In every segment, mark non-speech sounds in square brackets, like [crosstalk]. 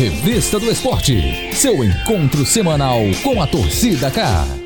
Revista do Esporte, seu encontro semanal com a torcida K.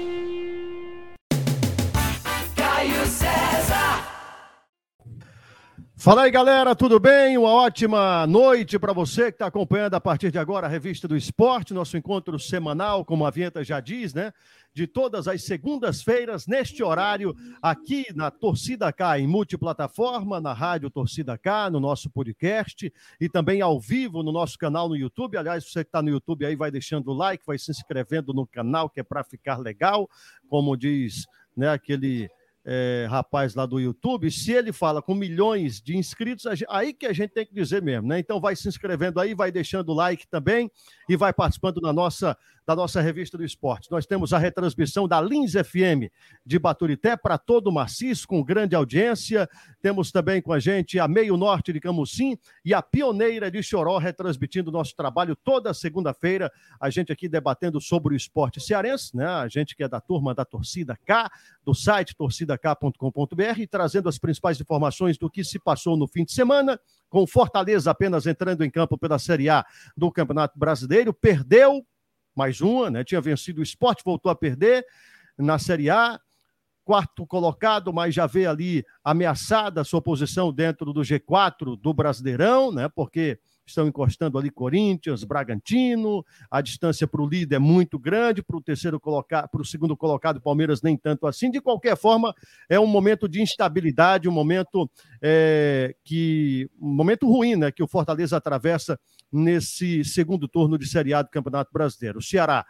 Fala aí, galera, tudo bem? Uma ótima noite para você que está acompanhando a partir de agora a Revista do Esporte, nosso encontro semanal, como a vinheta já diz, né? De todas as segundas-feiras, neste horário, aqui na Torcida K, em multiplataforma, na Rádio Torcida K, no nosso podcast e também ao vivo no nosso canal no YouTube. Aliás, você que está no YouTube aí, vai deixando o like, vai se inscrevendo no canal, que é para ficar legal, como diz né, aquele é, rapaz lá do YouTube, se ele fala com milhões de inscritos, aí que a gente tem que dizer mesmo, né? Então vai se inscrevendo aí, vai deixando o like também e vai participando da nossa, da nossa revista do esporte. Nós temos a retransmissão da Lins FM de Baturité para todo o maciço, com grande audiência. Temos também com a gente a Meio Norte de Camusim e a Pioneira de Choró, retransmitindo nosso trabalho toda segunda-feira. A gente aqui debatendo sobre o esporte cearense, né? A gente que é da turma da Torcida K, do site torcidak.com.br, e trazendo as principais informações do que se passou no fim de semana, com Fortaleza apenas entrando em campo pela Série A do Campeonato Brasileiro, perdeu mais uma, né? Tinha vencido o esporte, voltou a perder na Série A, quarto colocado, mas já vê ali ameaçada a sua posição dentro do G4 do Brasileirão, né? Porque estão encostando ali Corinthians, Bragantino, a distância para o líder é muito grande, para o terceiro colocado, para o segundo colocado, Palmeiras nem tanto assim. De qualquer forma, é um momento de instabilidade, um momento é, que um momento ruim, né, que o Fortaleza atravessa nesse segundo turno de Série A do Campeonato Brasileiro. O Ceará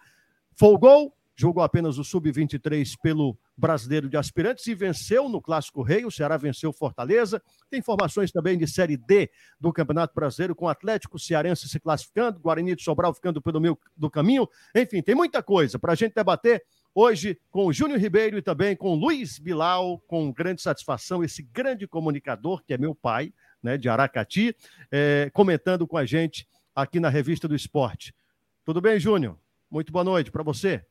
folgou, jogou apenas o Sub-23 pelo Brasileiro de Aspirantes e venceu no Clássico Rei. O Ceará venceu Fortaleza. Tem informações também de Série D do Campeonato Brasileiro, com Atlético Cearense se classificando, Guarani de Sobral ficando pelo meio do caminho. Enfim, tem muita coisa para a gente debater hoje com o Júnior Ribeiro e também com o Luiz Bilal, com grande satisfação, esse grande comunicador, que é meu pai, né, de Aracati, é, comentando com a gente aqui na Revista do Esporte. Tudo bem, Júnior? Muito boa noite para você.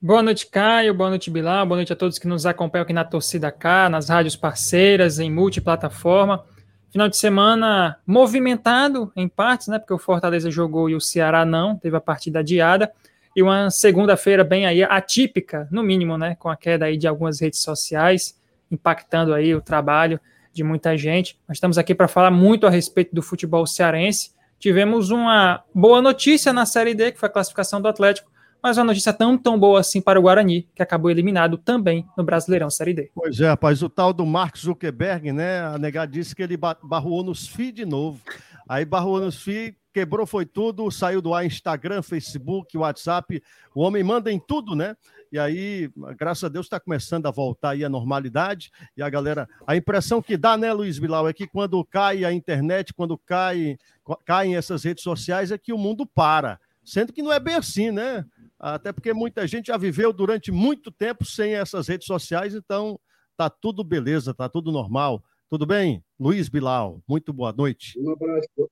Boa noite, Caio. Boa noite, Bilal. Boa noite a todos que nos acompanham aqui na Torcida K, nas rádios parceiras, em multiplataforma. Final de semana movimentado em partes, né? Porque o Fortaleza jogou e o Ceará não, teve a partida adiada. E uma segunda-feira bem aí atípica, no mínimo, né? Com a queda aí de algumas redes sociais, impactando aí o trabalho de muita gente. Nós estamos aqui para falar muito a respeito do futebol cearense. Tivemos uma boa notícia na Série D, que foi a classificação do Atlético mas uma notícia tão, tão boa assim para o Guarani, que acabou eliminado também no Brasileirão Série D. Pois é, rapaz, o tal do Mark Zuckerberg, né? A nega disse que ele barruou nos FII de novo. Aí barruou nos FII, quebrou foi tudo, saiu do ar Instagram, Facebook, WhatsApp. O homem manda em tudo, né? E aí, graças a Deus, está começando a voltar aí a normalidade. E a galera, a impressão que dá, né, Luiz Bilal, é que quando cai a internet, quando cai, caem essas redes sociais, é que o mundo para. Sendo que não é bem assim, né? Até porque muita gente já viveu durante muito tempo sem essas redes sociais, então tá tudo beleza, tá tudo normal. Tudo bem? Luiz Bilal, muito boa noite. Um abraço.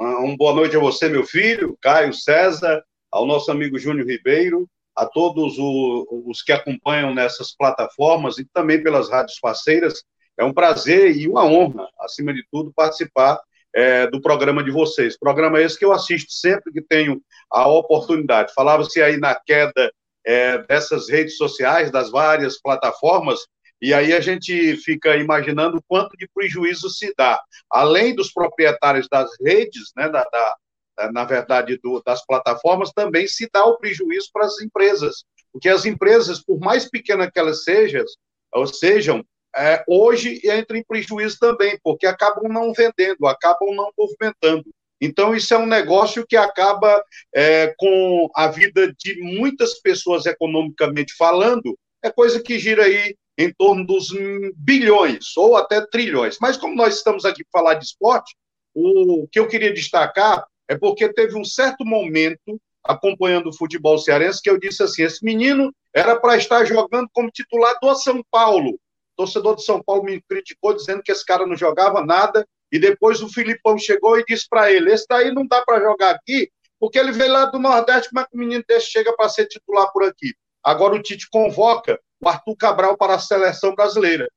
Um boa noite a você, meu filho, Caio César, ao nosso amigo Júnior Ribeiro, a todos os que acompanham nessas plataformas e também pelas rádios parceiras. É um prazer e uma honra, acima de tudo, participar é, do programa de vocês. Programa esse que eu assisto sempre que tenho a oportunidade. Falava-se aí na queda é, dessas redes sociais, das várias plataformas, e aí a gente fica imaginando quanto de prejuízo se dá. Além dos proprietários das redes, né, da, da, na verdade, do, das plataformas, também se dá o prejuízo para as empresas. Porque as empresas, por mais pequenas que elas sejam, ou sejam, é, hoje entra em prejuízo também, porque acabam não vendendo, acabam não movimentando. Então, isso é um negócio que acaba é, com a vida de muitas pessoas economicamente falando, é coisa que gira aí em torno dos bilhões ou até trilhões. Mas como nós estamos aqui para falar de esporte, o que eu queria destacar é porque teve um certo momento acompanhando o futebol cearense que eu disse assim, esse menino era para estar jogando como titular do São Paulo, torcedor de São Paulo me criticou dizendo que esse cara não jogava nada, e depois o Filipão chegou e disse para ele: esse daí não dá para jogar aqui, porque ele veio lá do Nordeste, como é que o menino desse chega para ser titular por aqui? Agora o Tite convoca o Arthur Cabral para a seleção brasileira,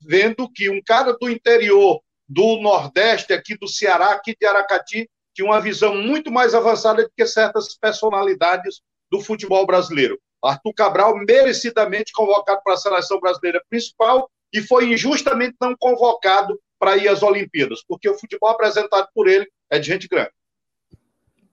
vendo que um cara do interior do Nordeste, aqui do Ceará, aqui de Aracati, tinha uma visão muito mais avançada do que certas personalidades do futebol brasileiro. Arthur Cabral, merecidamente convocado para a seleção brasileira principal, e foi injustamente não convocado para ir às Olimpíadas, porque o futebol apresentado por ele é de gente grande.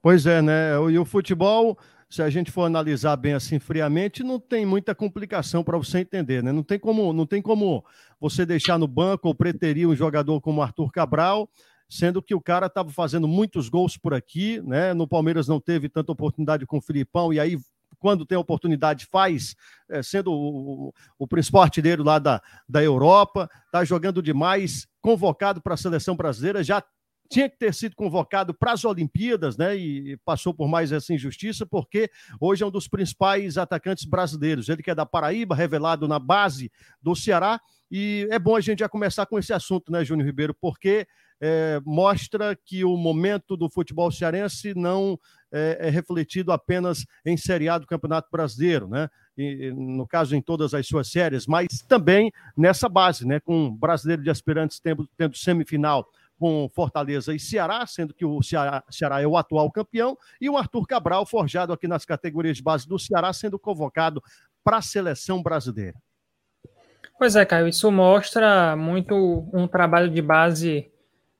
Pois é, né? E o futebol, se a gente for analisar bem assim friamente, não tem muita complicação para você entender, né? Não tem como, não tem como você deixar no banco ou preterir um jogador como Arthur Cabral, sendo que o cara estava fazendo muitos gols por aqui, né? No Palmeiras não teve tanta oportunidade com o Filipão e aí quando tem oportunidade, faz, é, sendo o, o, principal artilheiro lá da, da Europa, está jogando demais, convocado para a seleção brasileira, já tinha que ter sido convocado para as Olimpíadas, né? E passou por mais essa injustiça, porque hoje é um dos principais atacantes brasileiros. Ele que é da Paraíba, revelado na base do Ceará. E é bom a gente já começar com esse assunto, né, Júnior Ribeiro? Porque é, mostra que o momento do futebol cearense não é, é, refletido apenas em Série A do Campeonato Brasileiro, né? E, no caso, em todas as suas séries, mas também nessa base, né? Com brasileiro de aspirantes tendo, tendo semifinal com Fortaleza e Ceará, sendo que o Ceará, Ceará, é o atual campeão, e o Arthur Cabral, forjado aqui nas categorias de base do Ceará, sendo convocado para a seleção brasileira. Pois é, Caio, isso mostra muito um trabalho de base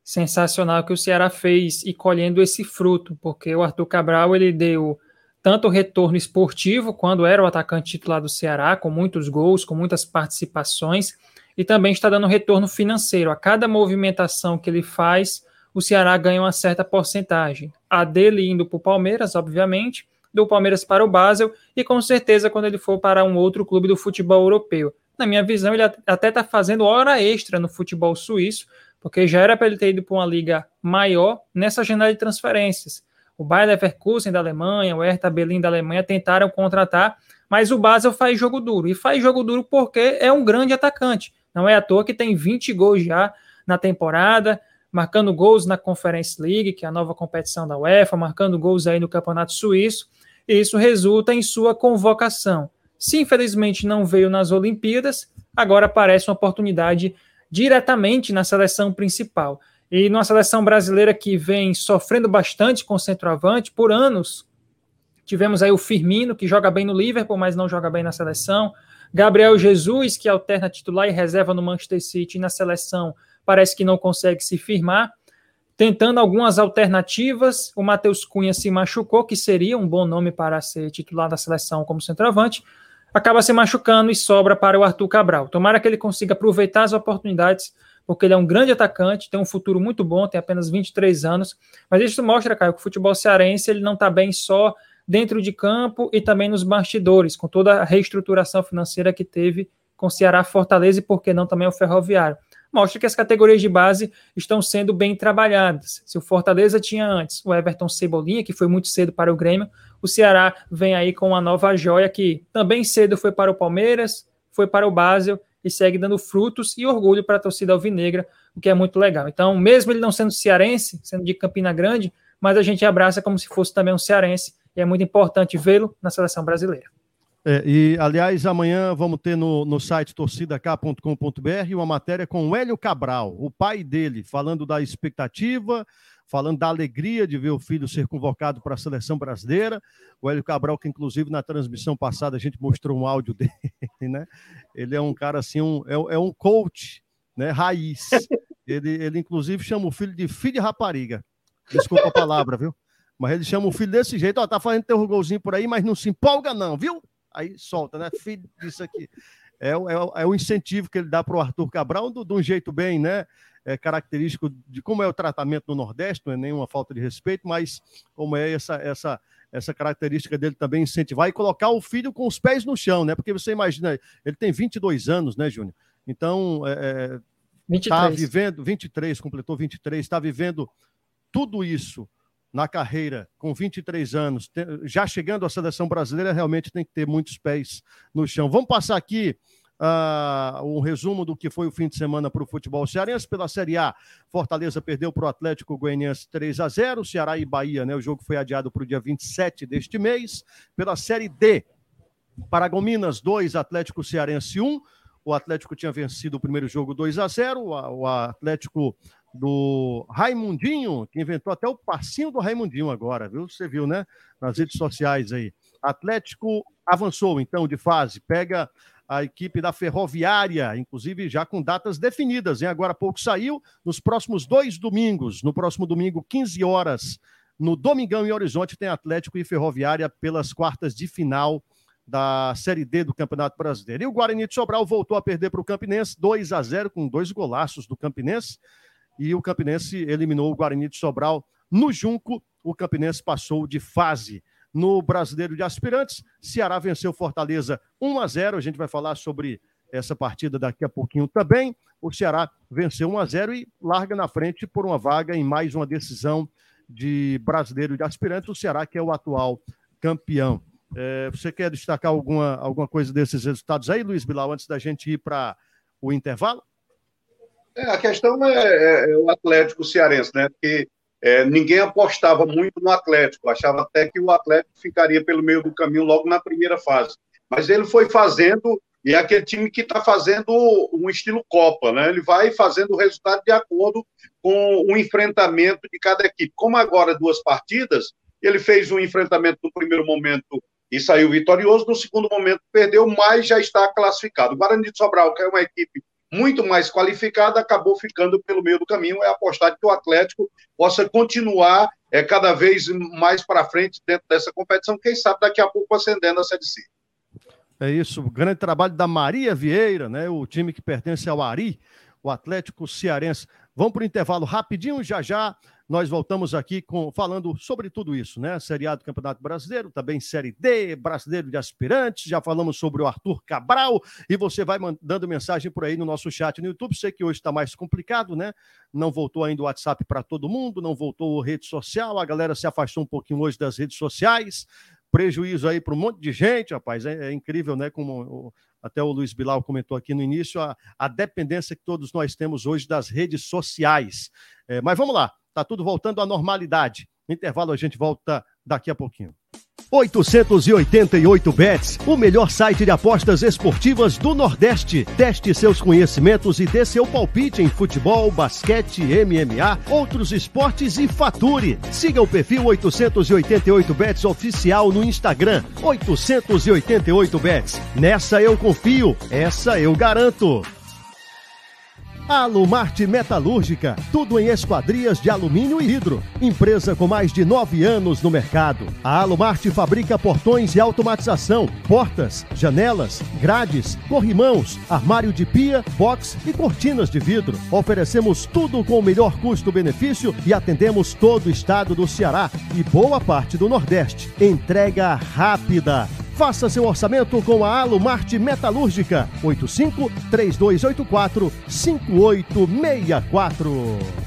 sensacional que o Ceará fez e colhendo esse fruto, porque o Arthur Cabral ele deu tanto retorno esportivo quando era o atacante titular do Ceará, com muitos gols, com muitas participações, e também está dando retorno financeiro. A cada movimentação que ele faz, o Ceará ganha uma certa porcentagem. A dele indo para o Palmeiras, obviamente, do Palmeiras para o Basel, e com certeza quando ele for para um outro clube do futebol europeu. Na minha visão, ele até está fazendo hora extra no futebol suíço, porque já era para ele ter ido para uma liga maior nessa janela de transferências. O Bayer Leverkusen da Alemanha, o Hertha Berlin da Alemanha tentaram contratar, mas o Basel faz jogo duro. E faz jogo duro porque é um grande atacante. Não é à toa que tem 20 gols já na temporada, marcando gols na Conference League, que é a nova competição da UEFA, marcando gols aí no Campeonato Suíço. E isso resulta em sua convocação. Se infelizmente não veio nas Olimpíadas, agora aparece uma oportunidade diretamente na seleção principal. E numa seleção brasileira que vem sofrendo bastante com o centroavante por anos. Tivemos aí o Firmino, que joga bem no Liverpool, mas não joga bem na seleção. Gabriel Jesus, que alterna titular e reserva no Manchester City na seleção, parece que não consegue se firmar. Tentando algumas alternativas, o Matheus Cunha se machucou, que seria um bom nome para ser titular da seleção como centroavante acaba se machucando e sobra para o Arthur Cabral. Tomara que ele consiga aproveitar as oportunidades, porque ele é um grande atacante, tem um futuro muito bom, tem apenas 23 anos. Mas isso mostra, Caio, que o futebol cearense ele não está bem só dentro de campo e também nos bastidores, com toda a reestruturação financeira que teve com Ceará, Fortaleza e, por que não, também o Ferroviário mostra que as categorias de base estão sendo bem trabalhadas. Se o Fortaleza tinha antes o Everton Cebolinha, que foi muito cedo para o Grêmio, o Ceará vem aí com uma nova joia que também cedo foi para o Palmeiras, foi para o Basel e segue dando frutos e orgulho para a torcida alvinegra, o que é muito legal. Então, mesmo ele não sendo cearense, sendo de Campina Grande, mas a gente abraça como se fosse também um cearense e é muito importante vê-lo na seleção brasileira. É, e, aliás, amanhã vamos ter no, no site torcidak.com.br uma matéria com o Hélio Cabral, o pai dele, falando da expectativa, falando da alegria de ver o filho ser convocado para a seleção brasileira. O Hélio Cabral, que inclusive na transmissão passada a gente mostrou um áudio [laughs] dele, né? Ele é um cara assim, um, é, é um coach, né? Raiz. Ele, ele, inclusive, chama o filho de filho de rapariga. Desculpa a palavra, viu? Mas ele chama o filho desse jeito, ó, tá fazendo teu golzinho por aí, mas não se empolga, não, viu? aí solta, né? Filho disso aqui. É, é, é o incentivo que ele dá para o Arthur Cabral de, de um jeito bem, né? É característico de como é o tratamento no Nordeste, não é nenhuma falta de respeito, mas como é essa, essa, essa característica dele também incentivar e colocar o filho com os pés no chão, né? Porque você imagina, ele tem 22 anos, né, Júnior? Então, é, 23. É, tá vivendo, 23, completou 23, está vivendo tudo isso na carreira, com 23 anos, já chegando à seleção brasileira, realmente tem que ter muitos pés no chão. Vamos passar aqui uh, um resumo do que foi o fim de semana para o futebol cearense. Pela Série A, Fortaleza perdeu para o Atlético Goianiense 3 a 0 Ceará e Bahia, né? O jogo foi adiado para o dia 27 deste mês. Pela Série D, Paragominas 2, Atlético Cearense 1. O Atlético tinha vencido o primeiro jogo 2 a 0 O Atlético do Raimundinho, que inventou até o passinho do Raimundinho agora, viu? Você viu, né? Nas redes sociais aí. Atlético avançou então de fase, pega a equipe da Ferroviária, inclusive já com datas definidas, hein? Agora há pouco saiu, nos próximos dois domingos, no próximo domingo, 15 horas, no Domingão em Horizonte, tem Atlético e Ferroviária pelas quartas de final da Série D do Campeonato Brasileiro. E o Guarani de Sobral voltou a perder para o Campinense, 2 a 0 com dois golaços do Campinense. E o Campinense eliminou o Guarani de Sobral no Junco. O Campinense passou de fase. No Brasileiro de Aspirantes, Ceará venceu Fortaleza 1 a 0. A gente vai falar sobre essa partida daqui a pouquinho também. O Ceará venceu 1 a 0 e larga na frente por uma vaga em mais uma decisão de Brasileiro de Aspirantes. O Ceará que é o atual campeão. É, você quer destacar alguma, alguma coisa desses resultados aí, Luiz Bilal, antes da gente ir para o intervalo? É, a questão é, é, é, o Atlético Cearense, né? Porque é, ninguém apostava muito no Atlético, achava até que o Atlético ficaria pelo meio do caminho logo na primeira fase. Mas ele foi fazendo, e é aquele time que está fazendo um estilo Copa, né? Ele vai fazendo o resultado de acordo com o enfrentamento de cada equipe. Como agora duas partidas, ele fez um enfrentamento no primeiro momento e saiu vitorioso. No segundo momento, perdeu, mas já está classificado. O Guarani de Sobral, que é uma equipe muito mais qualificada, acabou ficando pelo meio do caminho. É apostar que o Atlético possa continuar é, cada vez mais para frente dentro dessa competição. Quem sabe daqui a pouco ascendendo a Série C. É isso, o grande trabalho da Maria Vieira, né? O time que pertence ao Ari, o Atlético Cearense. Vamos para o intervalo rapidinho, já já nós voltamos aqui com, falando sobre tudo isso, né? Série A do Campeonato Brasileiro, também Série D, Brasileiro de Aspirantes, já falamos sobre o Arthur Cabral, e você vai mandando mensagem por aí no nosso chat no YouTube. Sei que hoje está mais complicado, né? Não voltou ainda o WhatsApp para todo mundo, não voltou a rede social, a galera se afastou um pouquinho hoje das redes sociais. Prejuízo aí para um monte de gente, rapaz. É, é incrível, né? Como até o Luiz Bilal comentou aqui no início, a, a dependência que todos nós temos hoje das redes sociais. É, mas vamos lá, Tá tudo voltando à normalidade. intervalo a gente volta daqui a pouquinho. 888 Bets, o melhor site de apostas esportivas do Nordeste. Teste seus conhecimentos e dê seu palpite em futebol, basquete, MMA, outros esportes e fature. Siga o perfil 888 Bets oficial no Instagram. 888 Bets. Nessa eu confio, essa eu garanto. Alumarte Metalúrgica, tudo em esquadrias de alumínio e vidro. Empresa com mais de nove anos no mercado. A Alumarte fabrica portões e automatização, portas, janelas, grades, corrimãos, armário de pia, box e cortinas de vidro. Oferecemos tudo com o melhor custo-benefício e atendemos todo o estado do Ceará e boa parte do Nordeste. Entrega rápida. Faça seu orçamento com a Alumarte Metalúrgica. 85 3284 5864.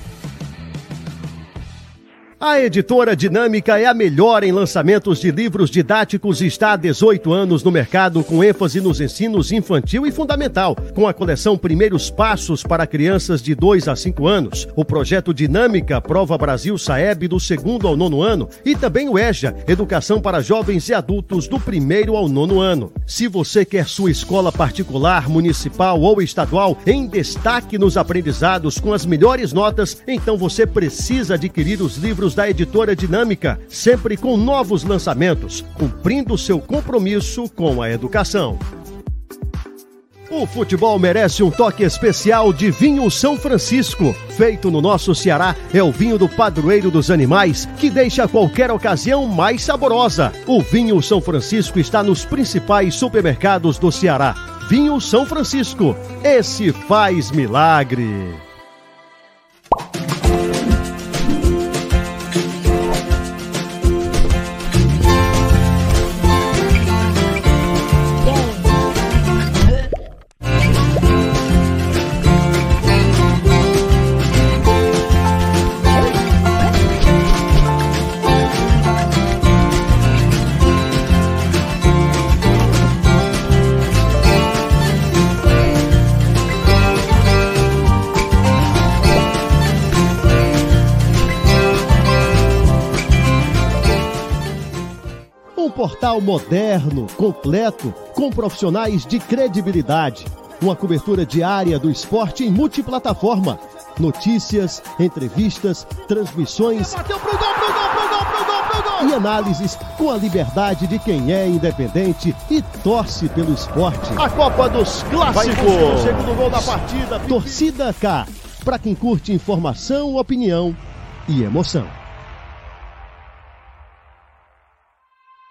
A editora Dinâmica é a melhor em lançamentos de livros didáticos e está há 18 anos no mercado com ênfase nos ensinos infantil e fundamental, com a coleção Primeiros Passos para crianças de 2 a 5 anos, o projeto Dinâmica Prova Brasil Saeb do segundo ao nono ano e também o EJA, Educação para Jovens e Adultos do primeiro ao nono ano. Se você quer sua escola particular, municipal ou estadual em destaque nos aprendizados com as melhores notas, então você precisa adquirir os livros da editora Dinâmica, sempre com novos lançamentos, cumprindo seu compromisso com a educação. O futebol merece um toque especial de vinho São Francisco. Feito no nosso Ceará, é o vinho do padroeiro dos animais que deixa qualquer ocasião mais saborosa. O vinho São Francisco está nos principais supermercados do Ceará. Vinho São Francisco. Esse faz milagre. Moderno, completo, com profissionais de credibilidade. Uma cobertura diária do esporte em multiplataforma Notícias, entrevistas, transmissões. Bateu pro gol, pro gol, pro gol, pro gol, pro gol. E análises com a liberdade de quem é independente e torce pelo esporte. A Copa dos Clássicos. O segundo gol da partida. Torcida K. Para quem curte informação, opinião e emoção.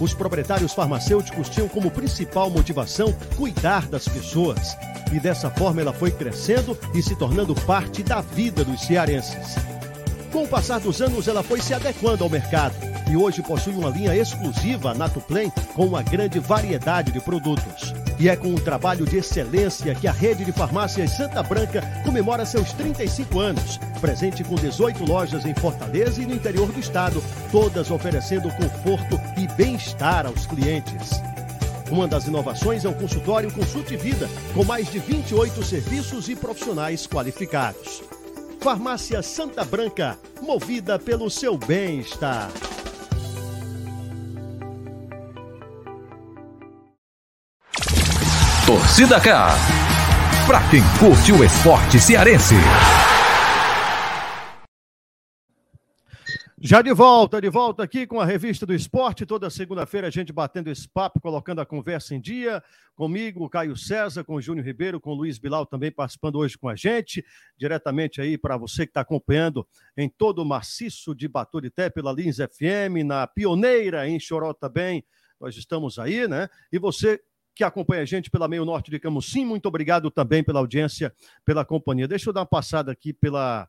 Os proprietários farmacêuticos tinham como principal motivação cuidar das pessoas. E dessa forma ela foi crescendo e se tornando parte da vida dos cearenses. Com o passar dos anos, ela foi se adequando ao mercado e hoje possui uma linha exclusiva Natuplen com uma grande variedade de produtos. E é com um trabalho de excelência que a rede de farmácias Santa Branca comemora seus 35 anos, presente com 18 lojas em Fortaleza e no interior do estado, todas oferecendo conforto e bem-estar aos clientes. Uma das inovações é o consultório Consulte Vida, com mais de 28 serviços e profissionais qualificados. Farmácia Santa Branca, movida pelo seu bem-estar. Torcida K. Pra quem curte o esporte cearense. Já de volta, de volta aqui com a revista do esporte. Toda segunda-feira a gente batendo esse papo, colocando a conversa em dia. Comigo, Caio César, com o Júnior Ribeiro, com o Luiz Bilal também participando hoje com a gente. Diretamente aí para você que está acompanhando em todo o maciço de Baturité pela Lins FM, na Pioneira, em Choró também. Nós estamos aí, né? E você que acompanha a gente pela Meio Norte de Camusim. Muito obrigado também pela audiência, pela companhia. Deixa eu dar uma passada aqui pela,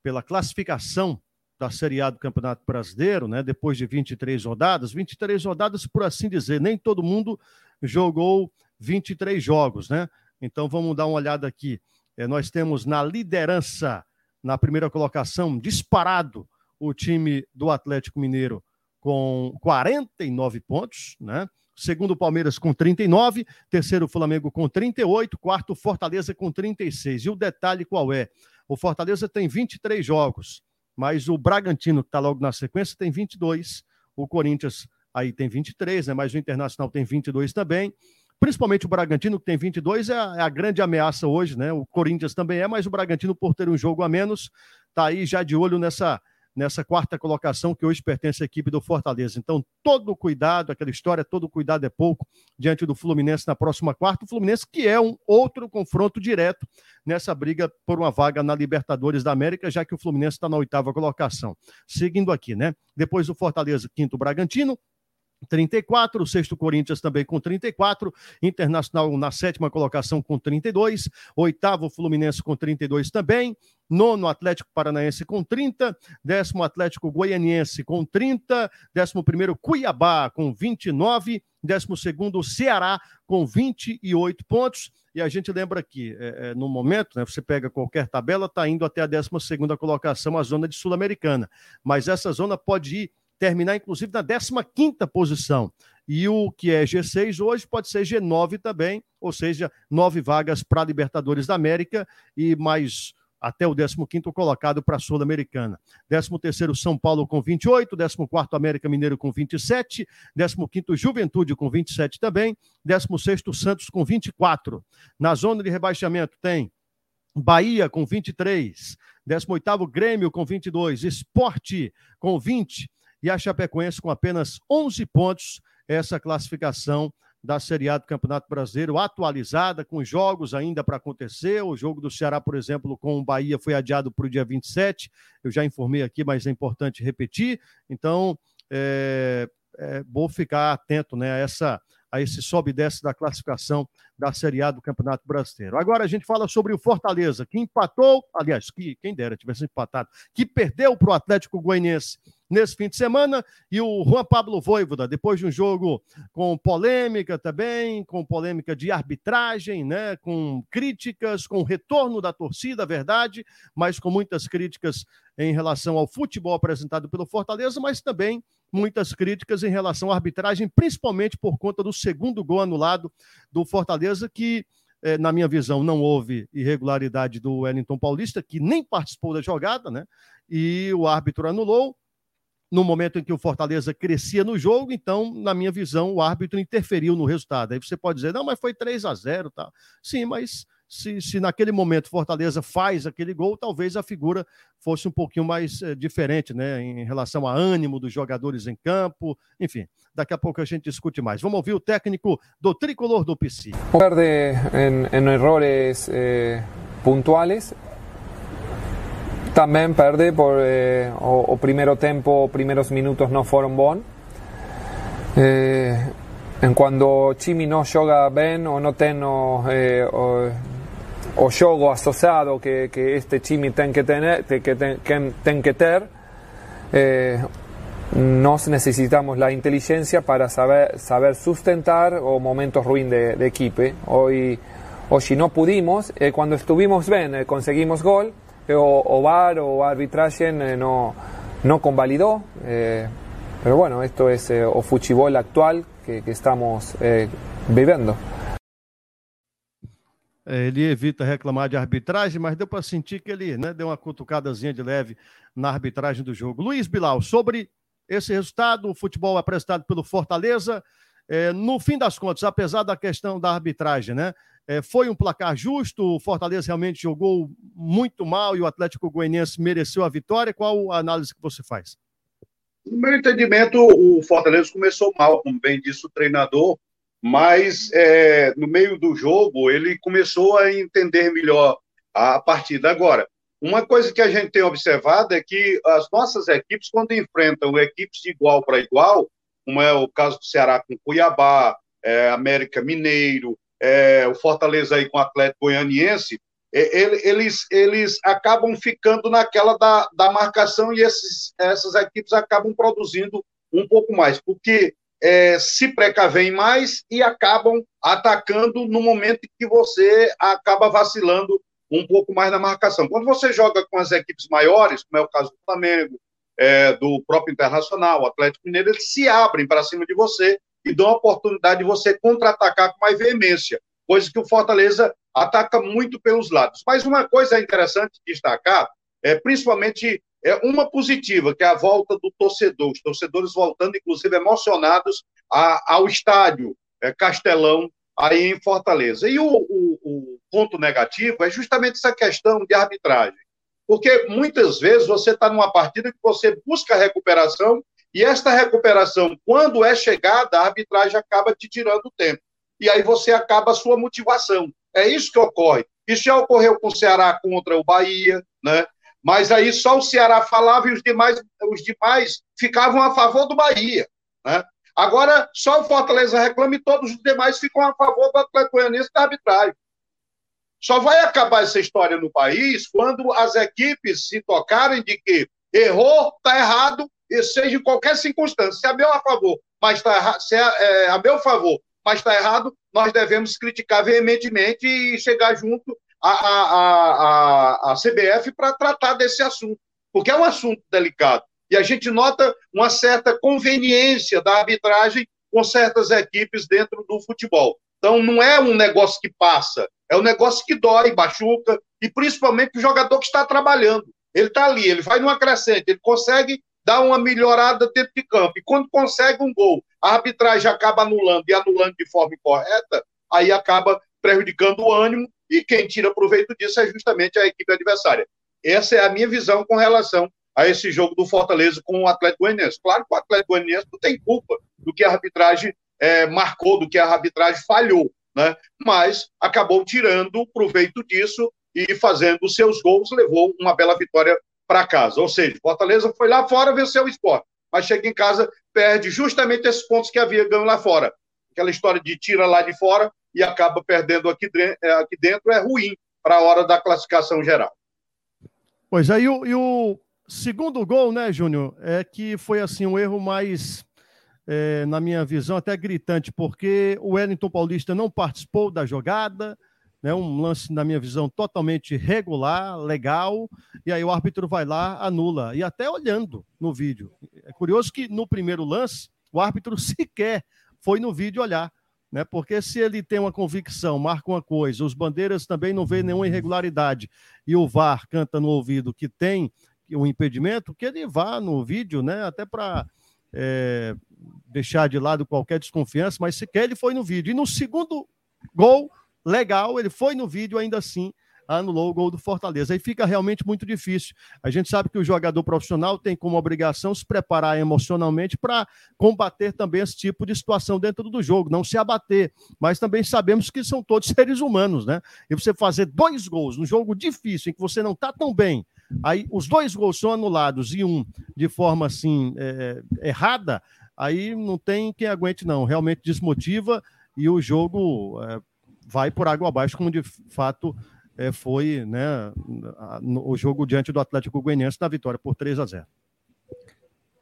pela classificação da Série A do Campeonato Brasileiro, né? Depois de 23 rodadas, 23 rodadas, por assim dizer, nem todo mundo jogou 23 jogos, né? Então vamos dar uma olhada aqui. É, nós temos na liderança, na primeira colocação, disparado o time do Atlético Mineiro com 49 pontos, né? Segundo o Palmeiras com 39, terceiro o Flamengo com 38, quarto Fortaleza com 36. E o detalhe qual é? O Fortaleza tem 23 jogos, mas o Bragantino, que está logo na sequência, tem 22. O Corinthians aí tem 23, né? mas o Internacional tem 22 também. Principalmente o Bragantino, que tem 22, é a, é a grande ameaça hoje, né? O Corinthians também é, mas o Bragantino, por ter um jogo a menos, está aí já de olho nessa nessa quarta colocação que hoje pertence à equipe do Fortaleza. Então, todo cuidado, aquela história, todo cuidado é pouco diante do Fluminense na próxima quarta. O Fluminense que é um outro confronto direto nessa briga por uma vaga na Libertadores da América, já que o Fluminense está na oitava colocação. Seguindo aqui, né? Depois do Fortaleza, quinto Bragantino, 34, o sexto Corinthians também com 34, Internacional na sétima colocação com 32, oitavo Fluminense com 32 também, nono Atlético Paranaense com 30, décimo Atlético Goianiense com 30, décimo primeiro Cuiabá com 29, décimo segundo Ceará com 28 pontos, e a gente lembra que é, é, no momento, né, você pega qualquer tabela, está indo até a décima segunda colocação, a zona de Sul-Americana, mas essa zona pode ir terminar inclusive na 15 posição. E o que é G6 hoje pode ser G9 também, ou seja, nove vagas para Libertadores da América e mais até o 15 colocado para a Sul-Americana. 13 São Paulo com 28, 14 América Mineiro com 27, 15 Juventude com 27 também, 16 Santos com 24. Na zona de rebaixamento tem Bahia com 23, 18 Grêmio com 22, Esporte com 20, e a Chapecoense com apenas 11 pontos, essa classificação da Série A do Campeonato Brasileiro, atualizada, com jogos ainda para acontecer. O jogo do Ceará, por exemplo, com o Bahia foi adiado para o dia 27. Eu já informei aqui, mas é importante repetir. Então, é, é bom ficar atento né, a, essa, a esse sobe e desce da classificação da Série A do Campeonato Brasileiro. Agora a gente fala sobre o Fortaleza, que empatou, aliás, que quem dera tivesse empatado, que perdeu para o Atlético Goianiense nesse fim de semana, e o Juan Pablo Voivoda, depois de um jogo com polêmica também, com polêmica de arbitragem, né, com críticas, com retorno da torcida, verdade, mas com muitas críticas em relação ao futebol apresentado pelo Fortaleza, mas também muitas críticas em relação à arbitragem, principalmente por conta do segundo gol anulado do Fortaleza, que, eh, na minha visão, não houve irregularidade do Wellington Paulista, que nem participou da jogada, né? E o árbitro anulou no momento em que o Fortaleza crescia no jogo, então, na minha visão, o árbitro interferiu no resultado. Aí você pode dizer, não, mas foi 3 a 0 tá? Sim, mas se, se naquele momento Fortaleza faz aquele gol, talvez a figura fosse um pouquinho mais é, diferente, né, em relação a ânimo dos jogadores em campo, enfim. Daqui a pouco a gente discute mais. Vamos ouvir o técnico do tricolor do PC. Perde en errores eh, puntuales. Também perde por eh, o, o, primeiro tempo, primeiros minutos não foram bons. Eh, en cuando Chimi no joga bem ou não tem eh, o, o yogo asociado que, que este chimi ten que tener, que ten, que, ter, eh, nos necesitamos la inteligencia para saber, saber sustentar o momentos ruins de, de equipo. Hoy, hoy si no pudimos, eh, cuando estuvimos bien, eh, conseguimos gol, eh, o, o VAR o arbitraje eh, no, no convalidó. Pero bueno, esto es o fuchibol actual que, que estamos viviendo. É, ele evita reclamar de arbitragem, mas deu para sentir que ele né, deu uma cutucadazinha de leve na arbitragem do jogo. Luiz Bilal, sobre esse resultado, o futebol apresentado pelo Fortaleza, é, no fim das contas, apesar da questão da arbitragem, né? É, foi um placar justo, o Fortaleza realmente jogou muito mal e o Atlético Goianiense mereceu a vitória. Qual a análise que você faz? No meu entendimento, o Fortaleza começou mal, como bem disse o treinador, mas é, no meio do jogo ele começou a entender melhor a partida. Agora, uma coisa que a gente tem observado é que as nossas equipes, quando enfrentam equipes de igual para igual, como é o caso do Ceará com Cuiabá, é, América Mineiro, é, o Fortaleza aí com o Atlético Goianiense, é, eles, eles acabam ficando naquela da, da marcação e esses, essas equipes acabam produzindo um pouco mais, porque é, se precavem mais e acabam atacando no momento que você acaba vacilando um pouco mais na marcação. Quando você joga com as equipes maiores, como é o caso do Flamengo, é, do próprio Internacional, Atlético Mineiro, eles se abrem para cima de você e dão a oportunidade de você contra-atacar com mais veemência, coisa que o Fortaleza ataca muito pelos lados. Mas uma coisa interessante destacar, é principalmente é uma positiva, que é a volta do torcedor, os torcedores voltando, inclusive, emocionados a, ao estádio é, Castelão, aí em Fortaleza. E o, o, o, ponto negativo é justamente essa questão de arbitragem. Porque muitas vezes você está numa partida que você busca recuperação, e esta recuperação, quando é chegada, a arbitragem acaba te tirando tempo. E aí você acaba a sua motivação. É isso que ocorre. Isso já ocorreu com o Ceará contra o Bahia, né? Mas aí só o Ceará falava e os demais, os demais ficavam a favor do Bahia. Né? Agora, só o Fortaleza reclama e todos os demais ficam a favor do Atlético Goianiense da arbitragem. Só vai acabar essa história no país quando as equipes se tocarem de que errou, está errado, e seja em qualquer circunstância. Se é meu a favor, mas está errado, se é, é a meu favor, mas está errado, nós devemos criticar veementemente e chegar junto a, a, a, a CBF para tratar desse assunto, porque é um assunto delicado. E a gente nota uma certa conveniência da arbitragem com certas equipes dentro do futebol. Então, não é um negócio que passa, é um negócio que dói, machuca, e principalmente o jogador que está trabalhando. Ele está ali, ele vai numa crescente, ele consegue dar uma melhorada dentro de campo. E quando consegue um gol, a arbitragem acaba anulando e anulando de forma incorreta, aí acaba prejudicando o ânimo e quem tira proveito disso é justamente a equipe adversária. Essa é a minha visão com relação a esse jogo do Fortaleza com o Atlético Goianiense. Claro que o Atlético Goianiense não tem culpa do que a arbitragem é, marcou, do que a arbitragem falhou, né? mas acabou tirando proveito disso e fazendo seus gols, levou uma bela vitória para casa. Ou seja, Fortaleza foi lá fora, venceu o esporte, mas chega em casa, perde justamente esses pontos que havia ganho lá fora. aquela história de tira lá de fora e acaba perdendo aqui, é, aqui dentro, é ruim para a hora da classificação geral. Pois aí, é, e o segundo gol, né, Júnior, é que foi assim um erro mais, é, na minha visão, até gritante, porque o Wellington Paulista não participou da jogada, né, um lance, na minha visão, totalmente regular, legal, e aí o árbitro vai lá, anula, e até olhando no vídeo. É curioso que no primeiro lance, o árbitro [laughs] sequer foi no vídeo olhar, né? Porque se ele tem uma convicção, marca uma coisa, os bandeiras também não vê nenhuma irregularidade, e o VAR canta no ouvido que tem o impedimento, que ele vá no vídeo, né? Até para é, deixar de lado qualquer desconfiança, mas sequer ele foi no vídeo. E no segundo gol, legal, ele foi no vídeo ainda assim anulou o gol do Fortaleza. Aí fica realmente muito difícil. A gente sabe que o jogador profissional tem como obrigação se preparar emocionalmente para combater também esse tipo de situação dentro do jogo, não se abater. Mas também sabemos que são todos [laughs] seres humanos, né? E você fazer dois gols num jogo difícil, em que você não está tão bem, aí os dois gols são anulados e um de forma assim é, errada, aí não tem quem aguente, não. Realmente desmotiva e o jogo. É, vai por água abaixo, como de fato é, foi né, o jogo diante do Atlético Goianiense na vitória por 3 a 0.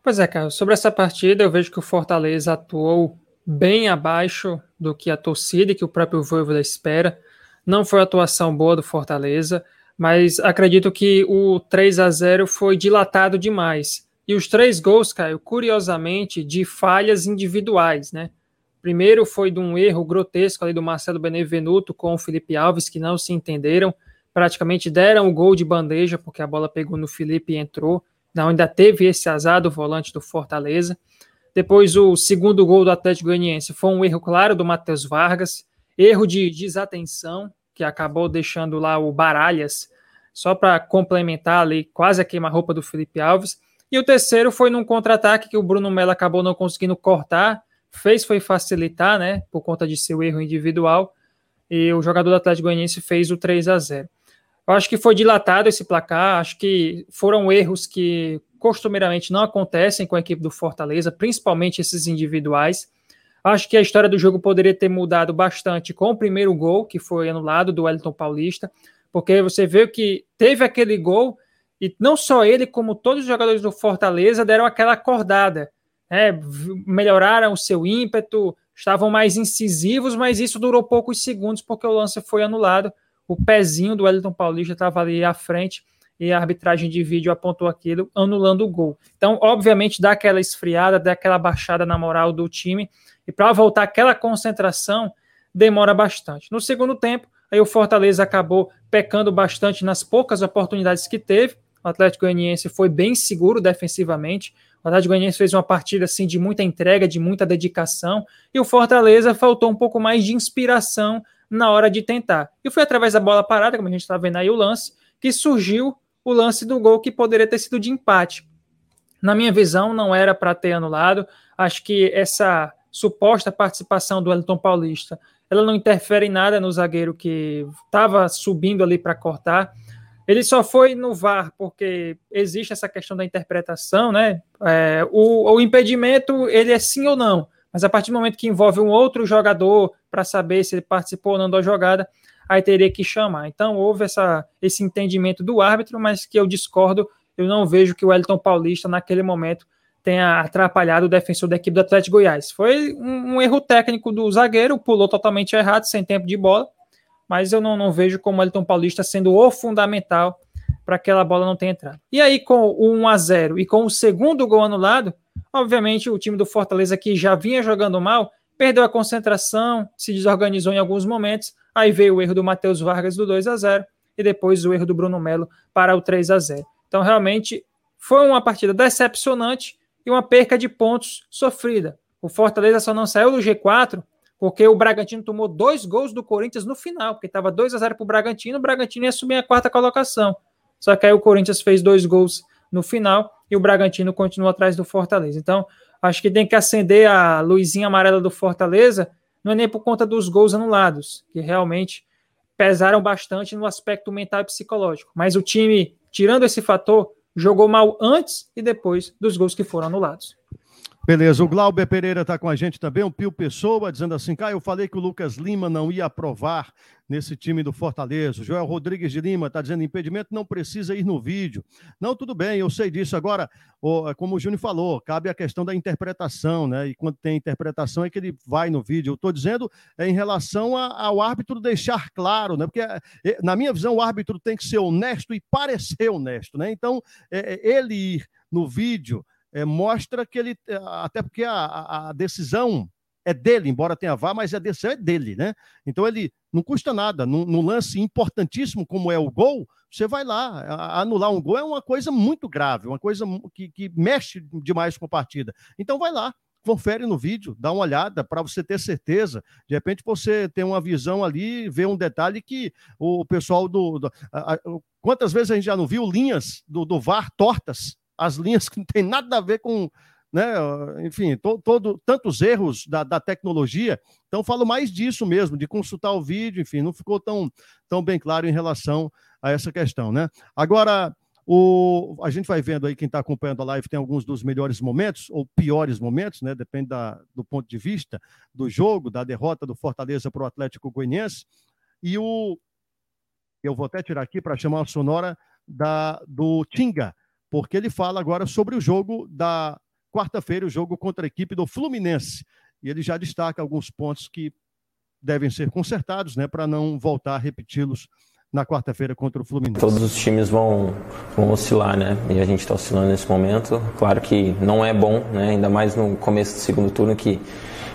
Pois é, cara, sobre essa partida eu vejo que o Fortaleza atuou bem abaixo do que a torcida e que o próprio Voivoda espera. Não foi atuação boa do Fortaleza, mas acredito que o 3 a 0 foi dilatado demais. E os três gols, Caio, curiosamente, de falhas individuais, né? Primeiro foi de um erro grotesco ali do Marcelo Benevenuto com o Felipe Alves, que não se entenderam. Praticamente deram o gol de bandeja, porque a bola pegou no Felipe e entrou. Não, ainda teve esse azar do volante do Fortaleza. Depois, o segundo gol do Atlético Goianiense foi um erro claro do Matheus Vargas. Erro de desatenção, que acabou deixando lá o Baralhas, só para complementar ali, quase a queima-roupa do Felipe Alves. E o terceiro foi num contra-ataque que o Bruno Mello acabou não conseguindo cortar fez foi facilitar, né, por conta de seu erro individual, e o jogador do Atlético Goianiense fez o 3 a 0. Eu acho que foi dilatado esse placar, acho que foram erros que costumeiramente não acontecem com a equipe do Fortaleza, principalmente esses individuais. Acho que a história do jogo poderia ter mudado bastante com o primeiro gol, que foi anulado do Wellington Paulista, porque você vê que teve aquele gol e não só ele, como todos os jogadores do Fortaleza deram aquela acordada é, melhoraram o seu ímpeto, estavam mais incisivos, mas isso durou poucos segundos porque o lance foi anulado. O pezinho do Wellington Paulista estava ali à frente e a arbitragem de vídeo apontou aquilo, anulando o gol. Então, obviamente, dá aquela esfriada, dá aquela baixada na moral do time, e para voltar aquela concentração, demora bastante. No segundo tempo, aí o Fortaleza acabou pecando bastante nas poucas oportunidades que teve. O Atlético Goianiense foi bem seguro defensivamente. O Atlético Goianiense fez uma partida assim de muita entrega, de muita dedicação, e o Fortaleza faltou um pouco mais de inspiração na hora de tentar. E foi através da bola parada, como a gente está vendo aí o lance, que surgiu o lance do gol que poderia ter sido de empate. Na minha visão, não era para ter anulado. Acho que essa suposta participação do Elton Paulista, ela não interfere em nada no zagueiro que estava subindo ali para cortar. Ele só foi no VAR porque existe essa questão da interpretação, né? É, o, o, impedimento, ele é sim ou não, mas a partir do momento que envolve um outro jogador para saber se ele participou ou não da jogada, aí teria que chamar. Então houve essa, esse entendimento do árbitro, mas que eu discordo, eu não vejo que o Elton Paulista naquele momento tenha atrapalhado o defensor da equipe do Atlético Goiás. Foi um, um erro técnico do zagueiro, pulou totalmente errado, sem tempo de bola, mas eu não, não vejo como o Elton Paulista sendo o fundamental para que aquela bola não tenha entrado. E aí, com o 1 a 0 e com o segundo gol anulado, obviamente o time do Fortaleza, que já vinha jogando mal, perdeu a concentração, se desorganizou em alguns momentos. Aí veio o erro do Matheus Vargas do 2 a 0 e depois o erro do Bruno Melo para o 3 a 0 Então, realmente, foi uma partida decepcionante e uma perca de pontos sofrida. O Fortaleza só não saiu do G4 porque o Bragantino tomou dois gols do Corinthians no final, porque estava 2 a 0 para o Bragantino, o Bragantino ia subir a quarta colocação. Só que aí o Corinthians fez dois gols no final e o Bragantino continua atrás do Fortaleza. Então, acho que tem que acender a luzinha amarela do Fortaleza, não é nem por conta dos gols anulados, que realmente pesaram bastante no aspecto mental e psicológico. Mas o time, tirando esse fator, jogou mal antes e depois dos gols que foram anulados. Beleza, o Glauber Pereira está com a gente também, o Pio Pessoa, dizendo assim, cara, eu falei que o Lucas Lima não ia aprovar nesse time do Fortaleza. O Joel Rodrigues de Lima está dizendo, impedimento não precisa ir no vídeo. Não, tudo bem, eu sei disso. Agora, como o Júnior falou, cabe a questão da interpretação, né? E quando tem interpretação é que ele vai no vídeo. Eu estou dizendo é em relação ao árbitro deixar claro, né? Porque, é, na minha visão, o árbitro tem que ser honesto e parecer honesto, né? Então, é, é ele ir no vídeo é, mostra que ele, é, até porque a, a, decisão é dele, embora tenha vá, mas a decisão é dele, né? Então ele não custa nada. No, lance importantíssimo como é o gol, você vai lá. Anular um gol é uma coisa muito grave, uma coisa que, que mexe demais com a partida. Então vai lá, confere no vídeo, dá uma olhada para você ter certeza. De repente você tem uma visão ali, vê um detalhe que o pessoal do. do a, a, quantas vezes a gente já não viu linhas do, do VAR tortas? As linhas que não tem nada a ver com, né, enfim, to, todo, tantos erros da, da tecnologia. Então, falo mais disso mesmo, de consultar o vídeo, enfim, não ficou tão, tão bem claro em relação a essa questão, né? Agora, o, a gente vai vendo aí, quem está acompanhando a live tem alguns dos melhores momentos, ou piores momentos, né? Depende da, do ponto de vista do jogo, da derrota do Fortaleza para o Atlético Goianiense. E o. Eu vou até tirar aqui para chamar a sonora da, do Tinga, porque ele fala agora sobre o jogo da quarta-feira, o jogo contra a equipe do Fluminense. E ele já destaca alguns pontos que devem ser consertados, né, para não voltar a repeti-los na quarta-feira contra o Fluminense. Todos os times vão, vão oscilar, né? E a gente está oscilando nesse momento. Claro que não é bom, né? Ainda mais no começo do segundo turno que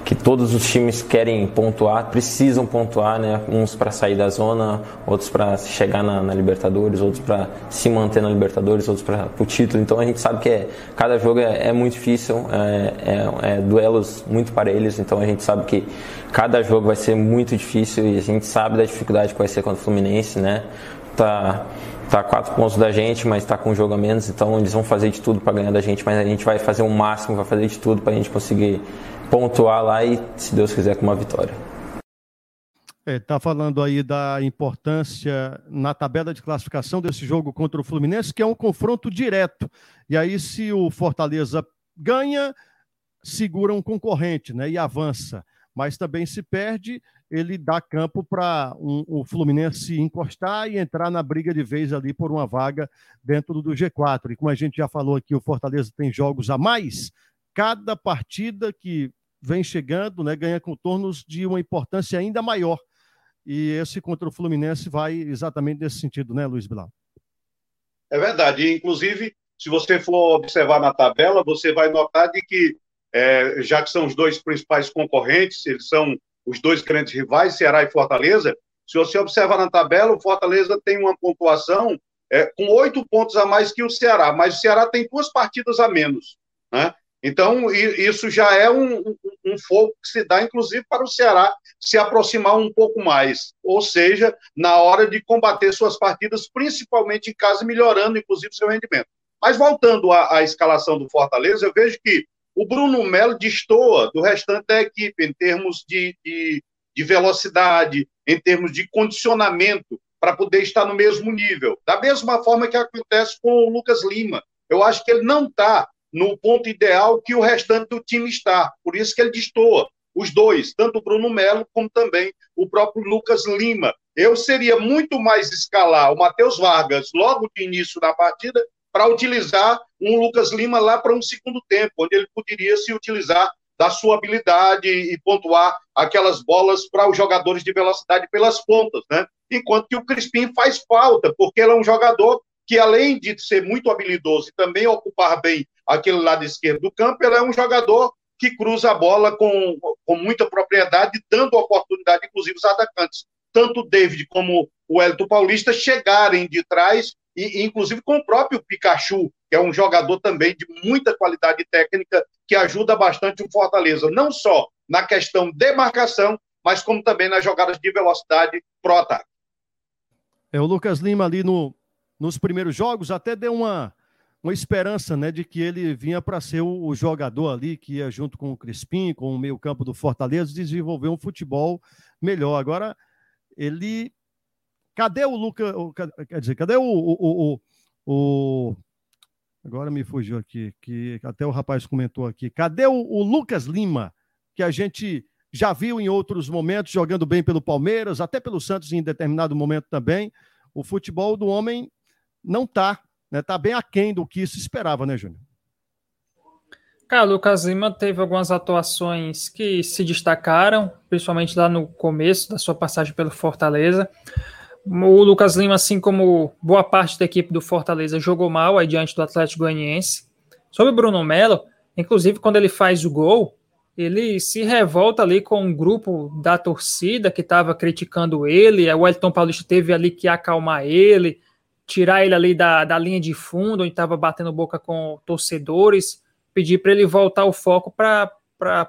que todos os times querem pontuar, precisam pontuar, né? Uns para sair da zona, outros para chegar na, na, Libertadores, outros para se manter na Libertadores, outros para o título. Então a gente sabe que é, cada jogo é, é muito difícil, é, é, é, duelos muito parelhos. Então a gente sabe que cada jogo vai ser muito difícil e a gente sabe da dificuldade que vai ser contra o Fluminense, né? Tá tá a quatro pontos da gente, mas está com um jogo a menos, então eles vão fazer de tudo para ganhar da gente, mas a gente vai fazer o máximo, vai fazer de tudo para a gente conseguir pontuar lá e, se Deus quiser, com uma vitória. Está é, tá falando aí da importância na tabela de classificação desse jogo contra o Fluminense, que é um confronto direto. E aí, se o Fortaleza ganha, segura um concorrente né, e avança. Mas também se perde, ele dá campo para um, o Fluminense encostar e entrar na briga de vez ali por uma vaga dentro do G4. E como a gente já falou aqui, o Fortaleza tem jogos a mais. Cada partida que vem chegando, né, ganha contornos de uma importância ainda maior. E esse contra o Fluminense vai exatamente nesse sentido, né, Luiz Bilal? É verdade. Inclusive, se você for observar na tabela, você vai notar de que, é, já que são os dois principais concorrentes, eles são os dois grandes rivais, Ceará e Fortaleza, se você observar na tabela, o Fortaleza tem uma pontuação é, com oito pontos a mais que o Ceará, mas o Ceará tem duas partidas a menos. Né? Então, isso já é um, um, fogo que se dá, inclusive, para o Ceará se aproximar um pouco mais, ou seja, na hora de combater suas partidas, principalmente em casa, melhorando, inclusive, seu rendimento. Mas voltando à, à escalação do Fortaleza, eu vejo que o Bruno Melo destoa do restante da equipe em termos de, de, de velocidade, em termos de condicionamento, para poder estar no mesmo nível. Da mesma forma que acontece com o Lucas Lima. Eu acho que ele não está no ponto ideal que o restante do time está. Por isso que ele destoa. Os dois, tanto o Bruno Melo como também o próprio Lucas Lima. Eu seria muito mais escalar o Matheus Vargas logo de início da partida para utilizar um Lucas Lima lá para um segundo tempo, onde ele poderia se utilizar da sua habilidade e pontuar aquelas bolas para os jogadores de velocidade pelas pontas, né? Enquanto que o Crispim faz falta, porque ele é um jogador que além de ser muito habilidoso e também ocupar bem aquele lado esquerdo do campo, ele é um jogador que cruza a bola com, com muita propriedade, dando oportunidade, inclusive, os atacantes, tanto o David como o Elton Paulista, chegarem de trás, e inclusive com o próprio Pikachu, que é um jogador também de muita qualidade técnica, que ajuda bastante o Fortaleza, não só na questão de marcação, mas como também nas jogadas de velocidade pro ataque. É o Lucas Lima ali no, nos primeiros jogos até deu uma, uma esperança né, de que ele vinha para ser o, o, jogador ali que ia junto com o Crispim, com o meio-campo do Fortaleza, desenvolver um futebol melhor. Agora, ele. Cadê o Lucas? Quer dizer, cadê o, o, o, agora me fugiu aqui, que até o rapaz comentou aqui. Cadê o Lucas Lima, que a gente já viu em outros momentos jogando bem pelo Palmeiras, até pelo Santos em determinado momento também. O futebol do homem não está, né? Tá bem aquém do que se esperava, né, Júnior? Cara, o Lucas Lima teve algumas atuações que se destacaram, principalmente lá no começo da sua passagem pelo Fortaleza. O Lucas Lima, assim como boa parte da equipe do Fortaleza, jogou mal aí diante do Atlético Goianiense. Sobre o Bruno Melo, inclusive quando ele faz o gol, ele se revolta ali com um grupo da torcida que estava criticando ele. O Elton Paulista teve ali que acalmar ele, tirar ele ali da, da linha de fundo, onde estava batendo boca com torcedores pedir para ele voltar o foco para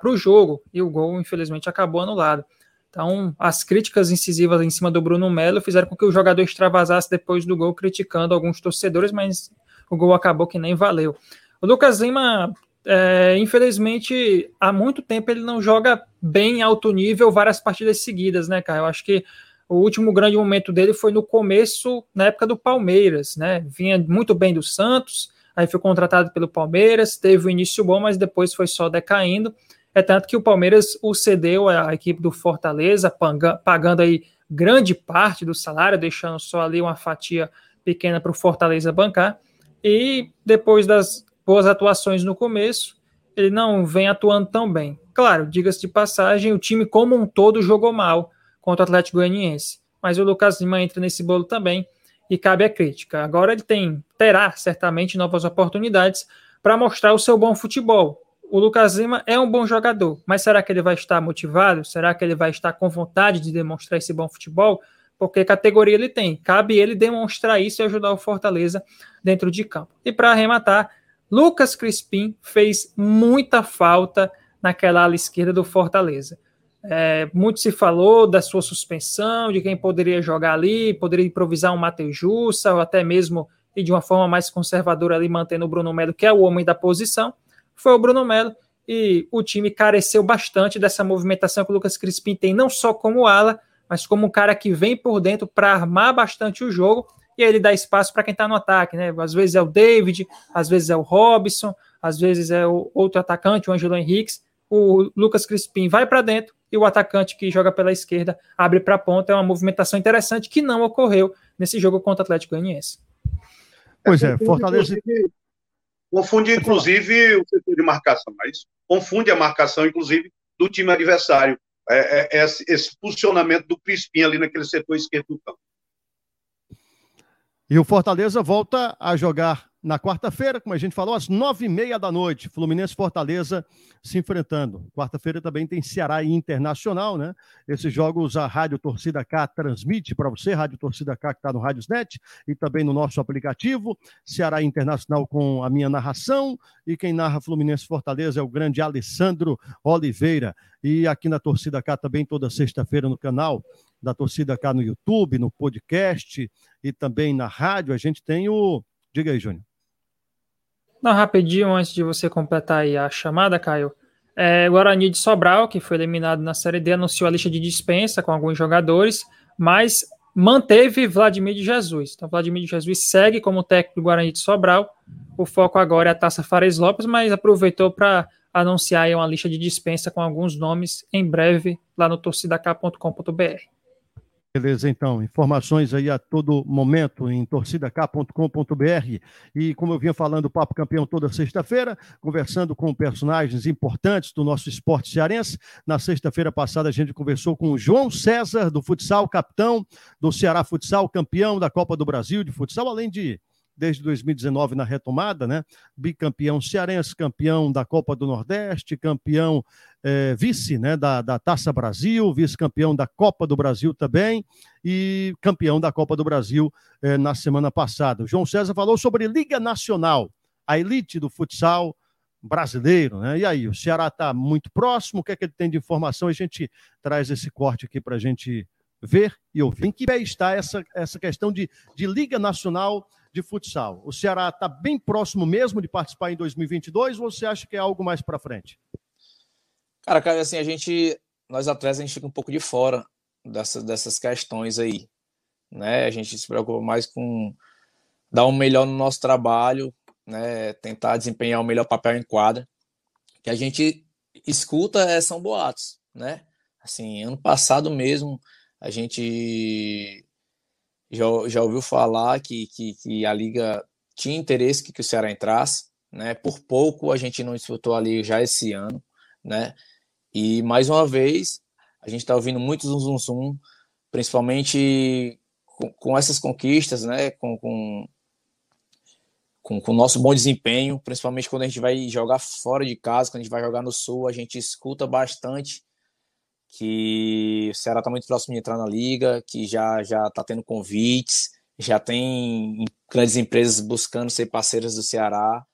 o jogo. E o gol, infelizmente, acabou anulado. Então, as críticas incisivas em cima do Bruno Melo fizeram com que o jogador extravasasse depois do gol, criticando alguns torcedores, mas o gol acabou que nem valeu. O Lucas Lima, é, infelizmente, há muito tempo ele não joga bem em alto nível várias partidas seguidas, né, cara? Eu acho que o último grande momento dele foi no começo, na época do Palmeiras, né? Vinha muito bem do Santos, aí foi contratado pelo Palmeiras, teve um início bom, mas depois foi só decaindo. É tanto que o Palmeiras o cedeu à equipe do Fortaleza, pagando aí grande parte do salário, deixando só ali uma fatia pequena para o Fortaleza bancar. E depois das boas atuações no começo, ele não vem atuando tão bem. Claro, diga-se de passagem, o time como um todo jogou mal contra o Atlético Goianiense. Mas o Lucas Lima entra nesse bolo também e cabe a crítica. Agora ele tem terá certamente novas oportunidades para mostrar o seu bom futebol. O Lucas Lima é um bom jogador, mas será que ele vai estar motivado? Será que ele vai estar com vontade de demonstrar esse bom futebol? Porque categoria ele tem. Cabe ele demonstrar isso e ajudar o Fortaleza dentro de campo. E para arrematar, Lucas Crispim fez muita falta naquela ala esquerda do Fortaleza. É, muito se falou da sua suspensão, de quem poderia jogar ali, poderia improvisar um Matheus Jussa, ou até mesmo e de uma forma mais conservadora ali mantendo o Bruno Melo, que é o homem da posição. Foi o Bruno Melo e o time careceu bastante dessa movimentação que o Lucas Crispim tem, não só como ala, mas como um cara que vem por dentro para armar bastante o jogo e aí ele dá espaço para quem está no ataque, né? Às vezes é o David, às vezes é o Robson, às vezes é o outro atacante, o Angelo Henriques. O Lucas Crispim vai para dentro, e o atacante que joga pela esquerda abre para a ponta. É uma movimentação interessante que não ocorreu nesse jogo contra o Atlético Goianiense. Pois é, Fortaleza. Confunde, inclusive, o setor de marcação, mas confunde a marcação, inclusive, do time adversário. É, é, é esse posicionamento do Crispim ali naquele setor esquerdo do campo. E o Fortaleza volta a jogar na quarta-feira, como a gente falou, às nove e meia da noite, Fluminense Fortaleza se enfrentando. Quarta-feira também tem Ceará Internacional, né? Esses jogos a Rádio Torcida K transmite para você, Rádio Torcida K que está no Rádiosnet e também no nosso aplicativo. Ceará Internacional com a minha narração e quem narra Fluminense Fortaleza é o grande Alessandro Oliveira. E aqui na Torcida K também toda sexta-feira no canal da Torcida K no YouTube, no podcast e também na rádio, a gente tem o. Diga aí, Júnior. Não, rapidinho, antes de você completar aí a chamada, Caio. É, Guarani de Sobral, que foi eliminado na Série D, anunciou a lista de dispensa com alguns jogadores, mas manteve Vladimir de Jesus. Então, Vladimir de Jesus segue como técnico do Guarani de Sobral. O foco agora é a Taça Fares Lopes, mas aproveitou para anunciar uma lista de dispensa com alguns nomes em breve lá no torcidak.com.br. Beleza, então. Informações aí a todo momento em torcidak.com.br. E como eu vinha falando, o Papo Campeão toda sexta-feira, conversando com personagens importantes do nosso esporte cearense. Na sexta-feira passada, a gente conversou com o João César, do futsal, capitão do Ceará Futsal, campeão da Copa do Brasil de futsal, além de desde 2019 na retomada, né? Bicampeão cearense, campeão da Copa do Nordeste, campeão é, vice né, da, da Taça Brasil, vice-campeão da Copa do Brasil também e campeão da Copa do Brasil é, na semana passada. O João César falou sobre Liga Nacional, a elite do futsal brasileiro, né? E aí, o Ceará está muito próximo, o que é que ele tem de informação? A gente traz esse corte aqui para a gente ver e ouvir. Em que pé está essa, essa questão de, de Liga Nacional de futsal. O Ceará está bem próximo mesmo de participar em 2022 ou você acha que é algo mais para frente? Cara, cara, assim, a gente, nós atletas, a gente fica um pouco de fora dessas, questões aí, né? A gente se preocupa mais com dar um melhor no nosso trabalho, né, tentar desempenhar o melhor papel em quadra. Que a gente escuta é, são boatos, né? Assim, ano passado mesmo a gente já, já ouviu falar que, que, que a liga tinha interesse que, que o Ceará entrasse, né? Por pouco a gente não disputou ali já esse ano, né? E mais uma vez a gente está ouvindo muito zum, zum, zum principalmente com, com, essas conquistas, né? Com, com, com, com o nosso bom desempenho, principalmente quando a gente vai jogar fora de casa, quando a gente vai jogar no Sul, a gente escuta bastante que o Ceará está muito próximo de entrar na liga, que já já está tendo convites, já tem grandes empresas buscando ser parceiras do Ceará.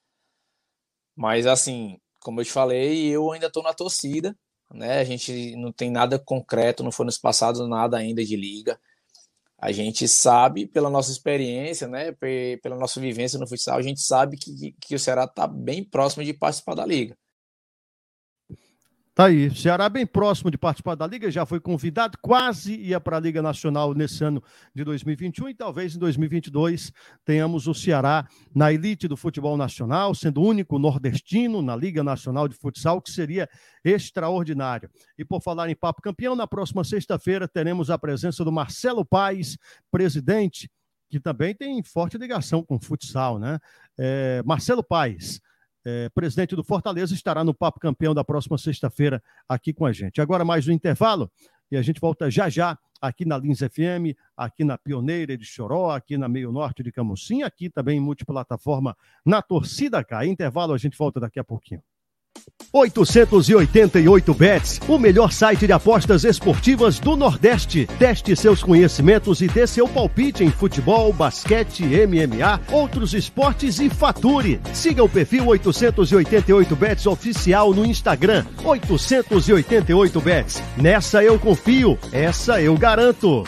Mas assim, como eu te falei, eu ainda estou na torcida, né? A gente não tem nada concreto, não foi nos passados nada ainda de liga. A gente sabe, pela nossa experiência, né, pela nossa vivência no futsal, a gente sabe que, que o Ceará está bem próximo de participar da liga. Tá aí. Ceará bem próximo de participar da Liga, já foi convidado, quase ia para a Liga Nacional nesse ano de 2021 e talvez em 2022 tenhamos o Ceará na elite do futebol nacional, sendo o único nordestino na Liga Nacional de Futsal, que seria extraordinário. E por falar em Papo Campeão, na próxima sexta-feira teremos a presença do Marcelo Paes, presidente, que também tem forte ligação com o futsal, né? É, Marcelo Paes é, presidente do Fortaleza, estará no Papo Campeão da próxima sexta-feira aqui com a gente. Agora mais um intervalo e a gente volta já já aqui na Lins FM, aqui na Pioneira de Choró, aqui na Meio Norte de Camusim, aqui também em multiplataforma na Torcida K. Intervalo, a gente volta daqui a pouquinho. 888 Bets, o melhor site de apostas esportivas do Nordeste. Teste seus conhecimentos e dê seu palpite em futebol, basquete, MMA, outros esportes e fature. Siga o perfil 888 Bets oficial no Instagram. 888 Bets. Nessa eu confio, essa eu garanto.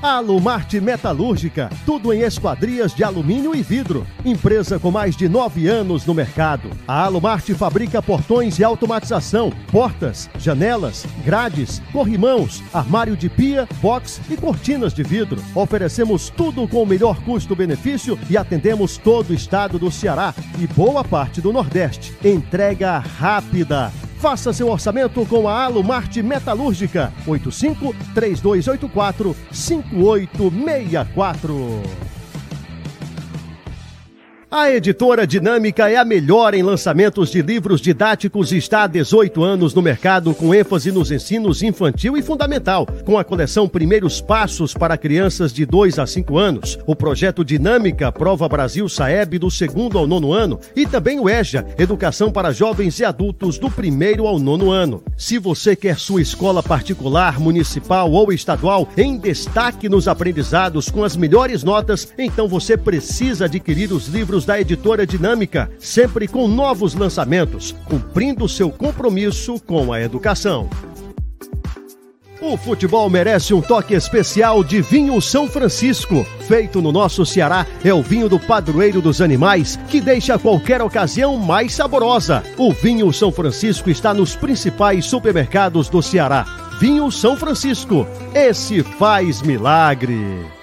Alumarte Metalúrgica, tudo em esquadrias de alumínio e vidro. Empresa com mais de nove anos no mercado. A Alumarte fabrica portões e automatização, portas, janelas, grades, corrimãos, armário de pia, box e cortinas de vidro. Oferecemos tudo com o melhor custo-benefício e atendemos todo o estado do Ceará e boa parte do Nordeste. Entrega rápida. Faça seu orçamento com a Alumarte Metalúrgica. 85 3284 5864. A editora Dinâmica é a melhor em lançamentos de livros didáticos e está há 18 anos no mercado com ênfase nos ensinos infantil e fundamental, com a coleção Primeiros Passos para crianças de 2 a 5 anos, o projeto Dinâmica Prova Brasil Saeb do segundo ao nono ano e também o EJA, Educação para Jovens e Adultos do primeiro ao nono ano. Se você quer sua escola particular, municipal ou estadual em destaque nos aprendizados com as melhores notas, então você precisa adquirir os livros livros da editora Dinâmica, sempre com novos lançamentos, cumprindo seu compromisso com a educação. O futebol merece um toque especial de vinho São Francisco. Feito no nosso Ceará, é o vinho do padroeiro dos animais que deixa qualquer ocasião mais saborosa. O vinho São Francisco está nos principais supermercados do Ceará. Vinho São Francisco. Esse faz milagre.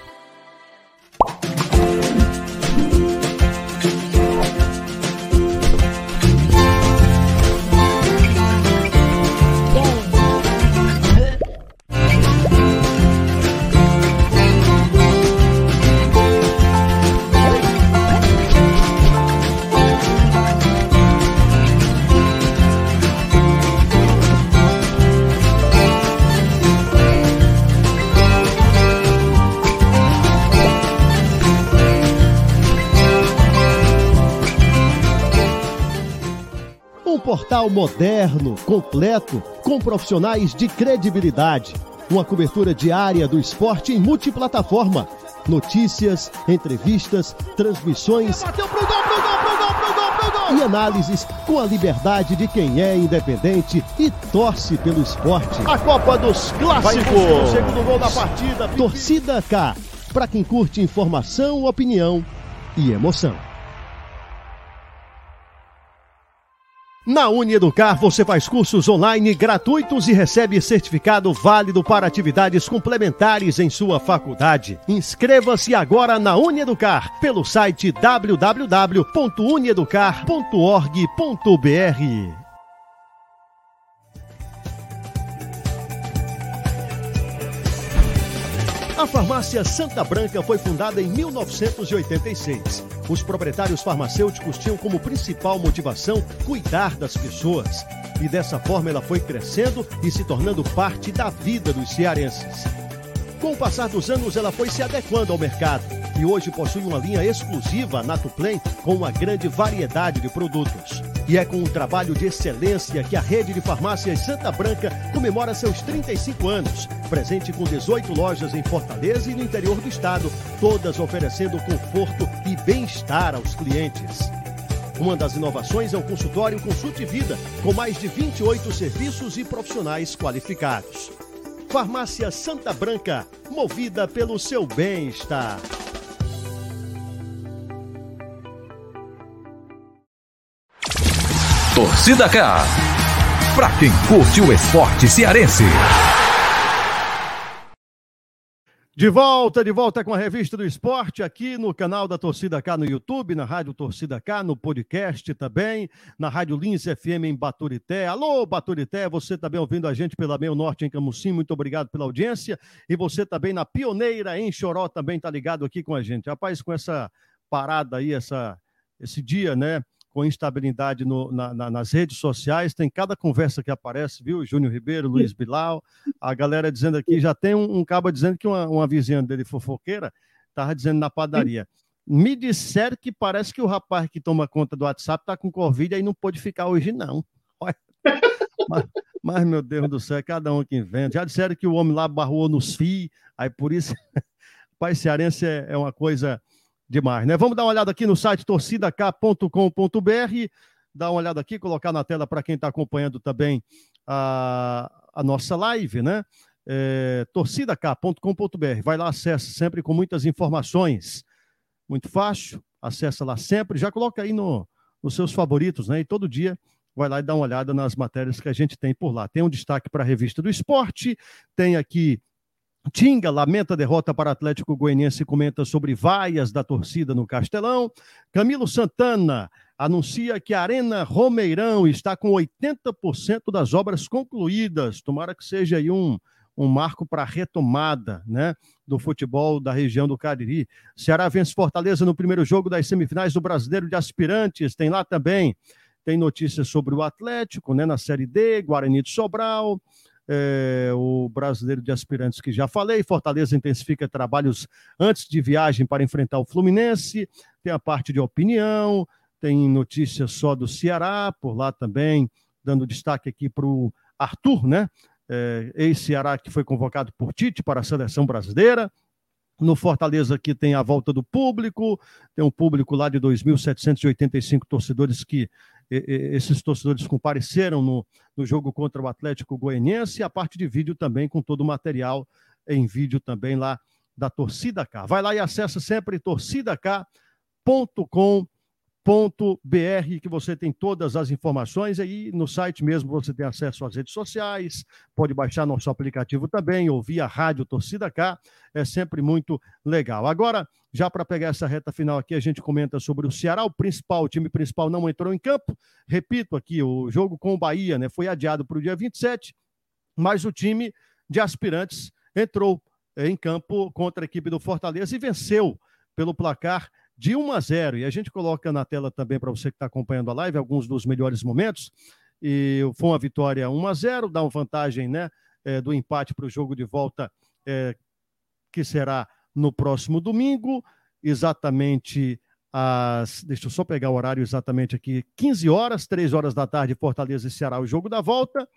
Portal moderno, completo, com profissionais de credibilidade. Uma cobertura diária do esporte em multiplataforma. Notícias, entrevistas, transmissões. Bateu pro gol, pro gol, pro gol, pro gol, pro gol. E análises com a liberdade de quem é independente e torce pelo esporte. A Copa dos Clássicos. O segundo gol da partida. Torcida K. Para quem curte informação, opinião e emoção. Na Unieducar você faz cursos online gratuitos e recebe certificado válido para atividades complementares em sua faculdade. Inscreva-se agora na Unieducar pelo site www.unieducar.org.br. A farmácia Santa Branca foi fundada em 1986. Os proprietários farmacêuticos tinham como principal motivação cuidar das pessoas. E dessa forma ela foi crescendo e se tornando parte da vida dos cearenses. Com o passar dos anos, ela foi se adequando ao mercado e hoje possui uma linha exclusiva Natuplen com uma grande variedade de produtos. E é com um trabalho de excelência que a rede de farmácias Santa Branca comemora seus 35 anos, presente com 18 lojas em Fortaleza e no interior do estado, todas oferecendo conforto e bem-estar aos clientes. Uma das inovações é o consultório Consulte Vida, com mais de 28 serviços e profissionais qualificados. Farmácia Santa Branca, movida pelo seu bem-estar. Torcida K. Pra quem curte o esporte cearense. De volta, de volta com a revista do esporte, aqui no canal da Torcida K no YouTube, na Rádio Torcida K, no podcast também, na Rádio Lins FM em Baturité. Alô, Baturité, você também ouvindo a gente pela Meio Norte em Camusim, muito obrigado pela audiência. E você também na Pioneira em Choró também tá ligado aqui com a gente. Rapaz, com essa parada aí, essa, esse dia, né? Com instabilidade no, na, na, nas redes sociais, tem cada conversa que aparece, viu? Júnior Ribeiro, Luiz Bilal, a galera dizendo aqui, já tem um, um cabo dizendo que uma, uma vizinha dele fofoqueira estava dizendo na padaria. Me disseram que parece que o rapaz que toma conta do WhatsApp está com Covid e não pôde ficar hoje, não. [laughs] Mas, mas, meu Deus do céu, é cada um que inventa. Já disseram que o homem lá barrou nos FII, aí por isso, [laughs] pai cearense é, é uma coisa demais, né? Vamos dar uma olhada aqui no site torcidak.com.br, dar uma olhada aqui, colocar na tela para quem está acompanhando também a, a nossa live, né? É, torcidak.com.br. Vai lá, acessa sempre com muitas informações. Muito fácil, acessa lá sempre, já coloca aí no, nos seus favoritos, né? E todo dia vai lá e dá uma olhada nas matérias que a gente tem por lá. Tem um destaque para a revista do esporte, tem aqui Tinga lamenta a derrota para Atlético Goianiense e comenta sobre vaias da torcida no Castelão. Camilo Santana anuncia que a Arena Romeirão está com 80% das obras concluídas. Tomara que seja aí um, um marco para a retomada né, do futebol da região do Cariri. Ceará vence Fortaleza no primeiro jogo das semifinais do Brasileiro de Aspirantes. Tem lá também. Tem notícias sobre o Atlético, né, na Série D, Guarani de Sobral é, o brasileiro de aspirantes que já falei. Fortaleza intensifica trabalhos antes de viagem para enfrentar o Fluminense. Tem a parte de opinião, tem notícias só do Ceará, por lá também, dando destaque aqui para o Arthur, né? É, Ex-Ceará que foi convocado por Tite para a seleção brasileira. No Fortaleza aqui tem a volta do público, tem um público lá de 2.785 torcedores que esses torcedores compareceram no, no jogo contra o Atlético Goianiense e a parte de vídeo também com todo o material em vídeo também lá da Torcida K. Vai lá e acessa sempre torcidak.com.br br que você tem todas as informações aí no site mesmo você tem acesso às redes sociais, pode baixar nosso aplicativo também, ouvir a rádio Torcida K, é sempre muito legal. Agora, já para pegar essa reta final aqui, a gente comenta sobre o Ceará, o principal, o time principal não entrou em campo. Repito aqui, o jogo com o Bahia, né, foi adiado para o dia 27, mas o time de aspirantes entrou em campo contra a equipe do Fortaleza e venceu pelo placar de 1 a 0. E a gente coloca na tela também para você que está acompanhando a live alguns dos melhores momentos. E foi uma vitória 1 a 0, dá uma vantagem né, é, do empate para o jogo de volta, é, que será no próximo domingo, exatamente às. Deixa eu só pegar o horário exatamente aqui: 15 horas, 3 horas da tarde, Fortaleza e Ceará, o jogo da volta.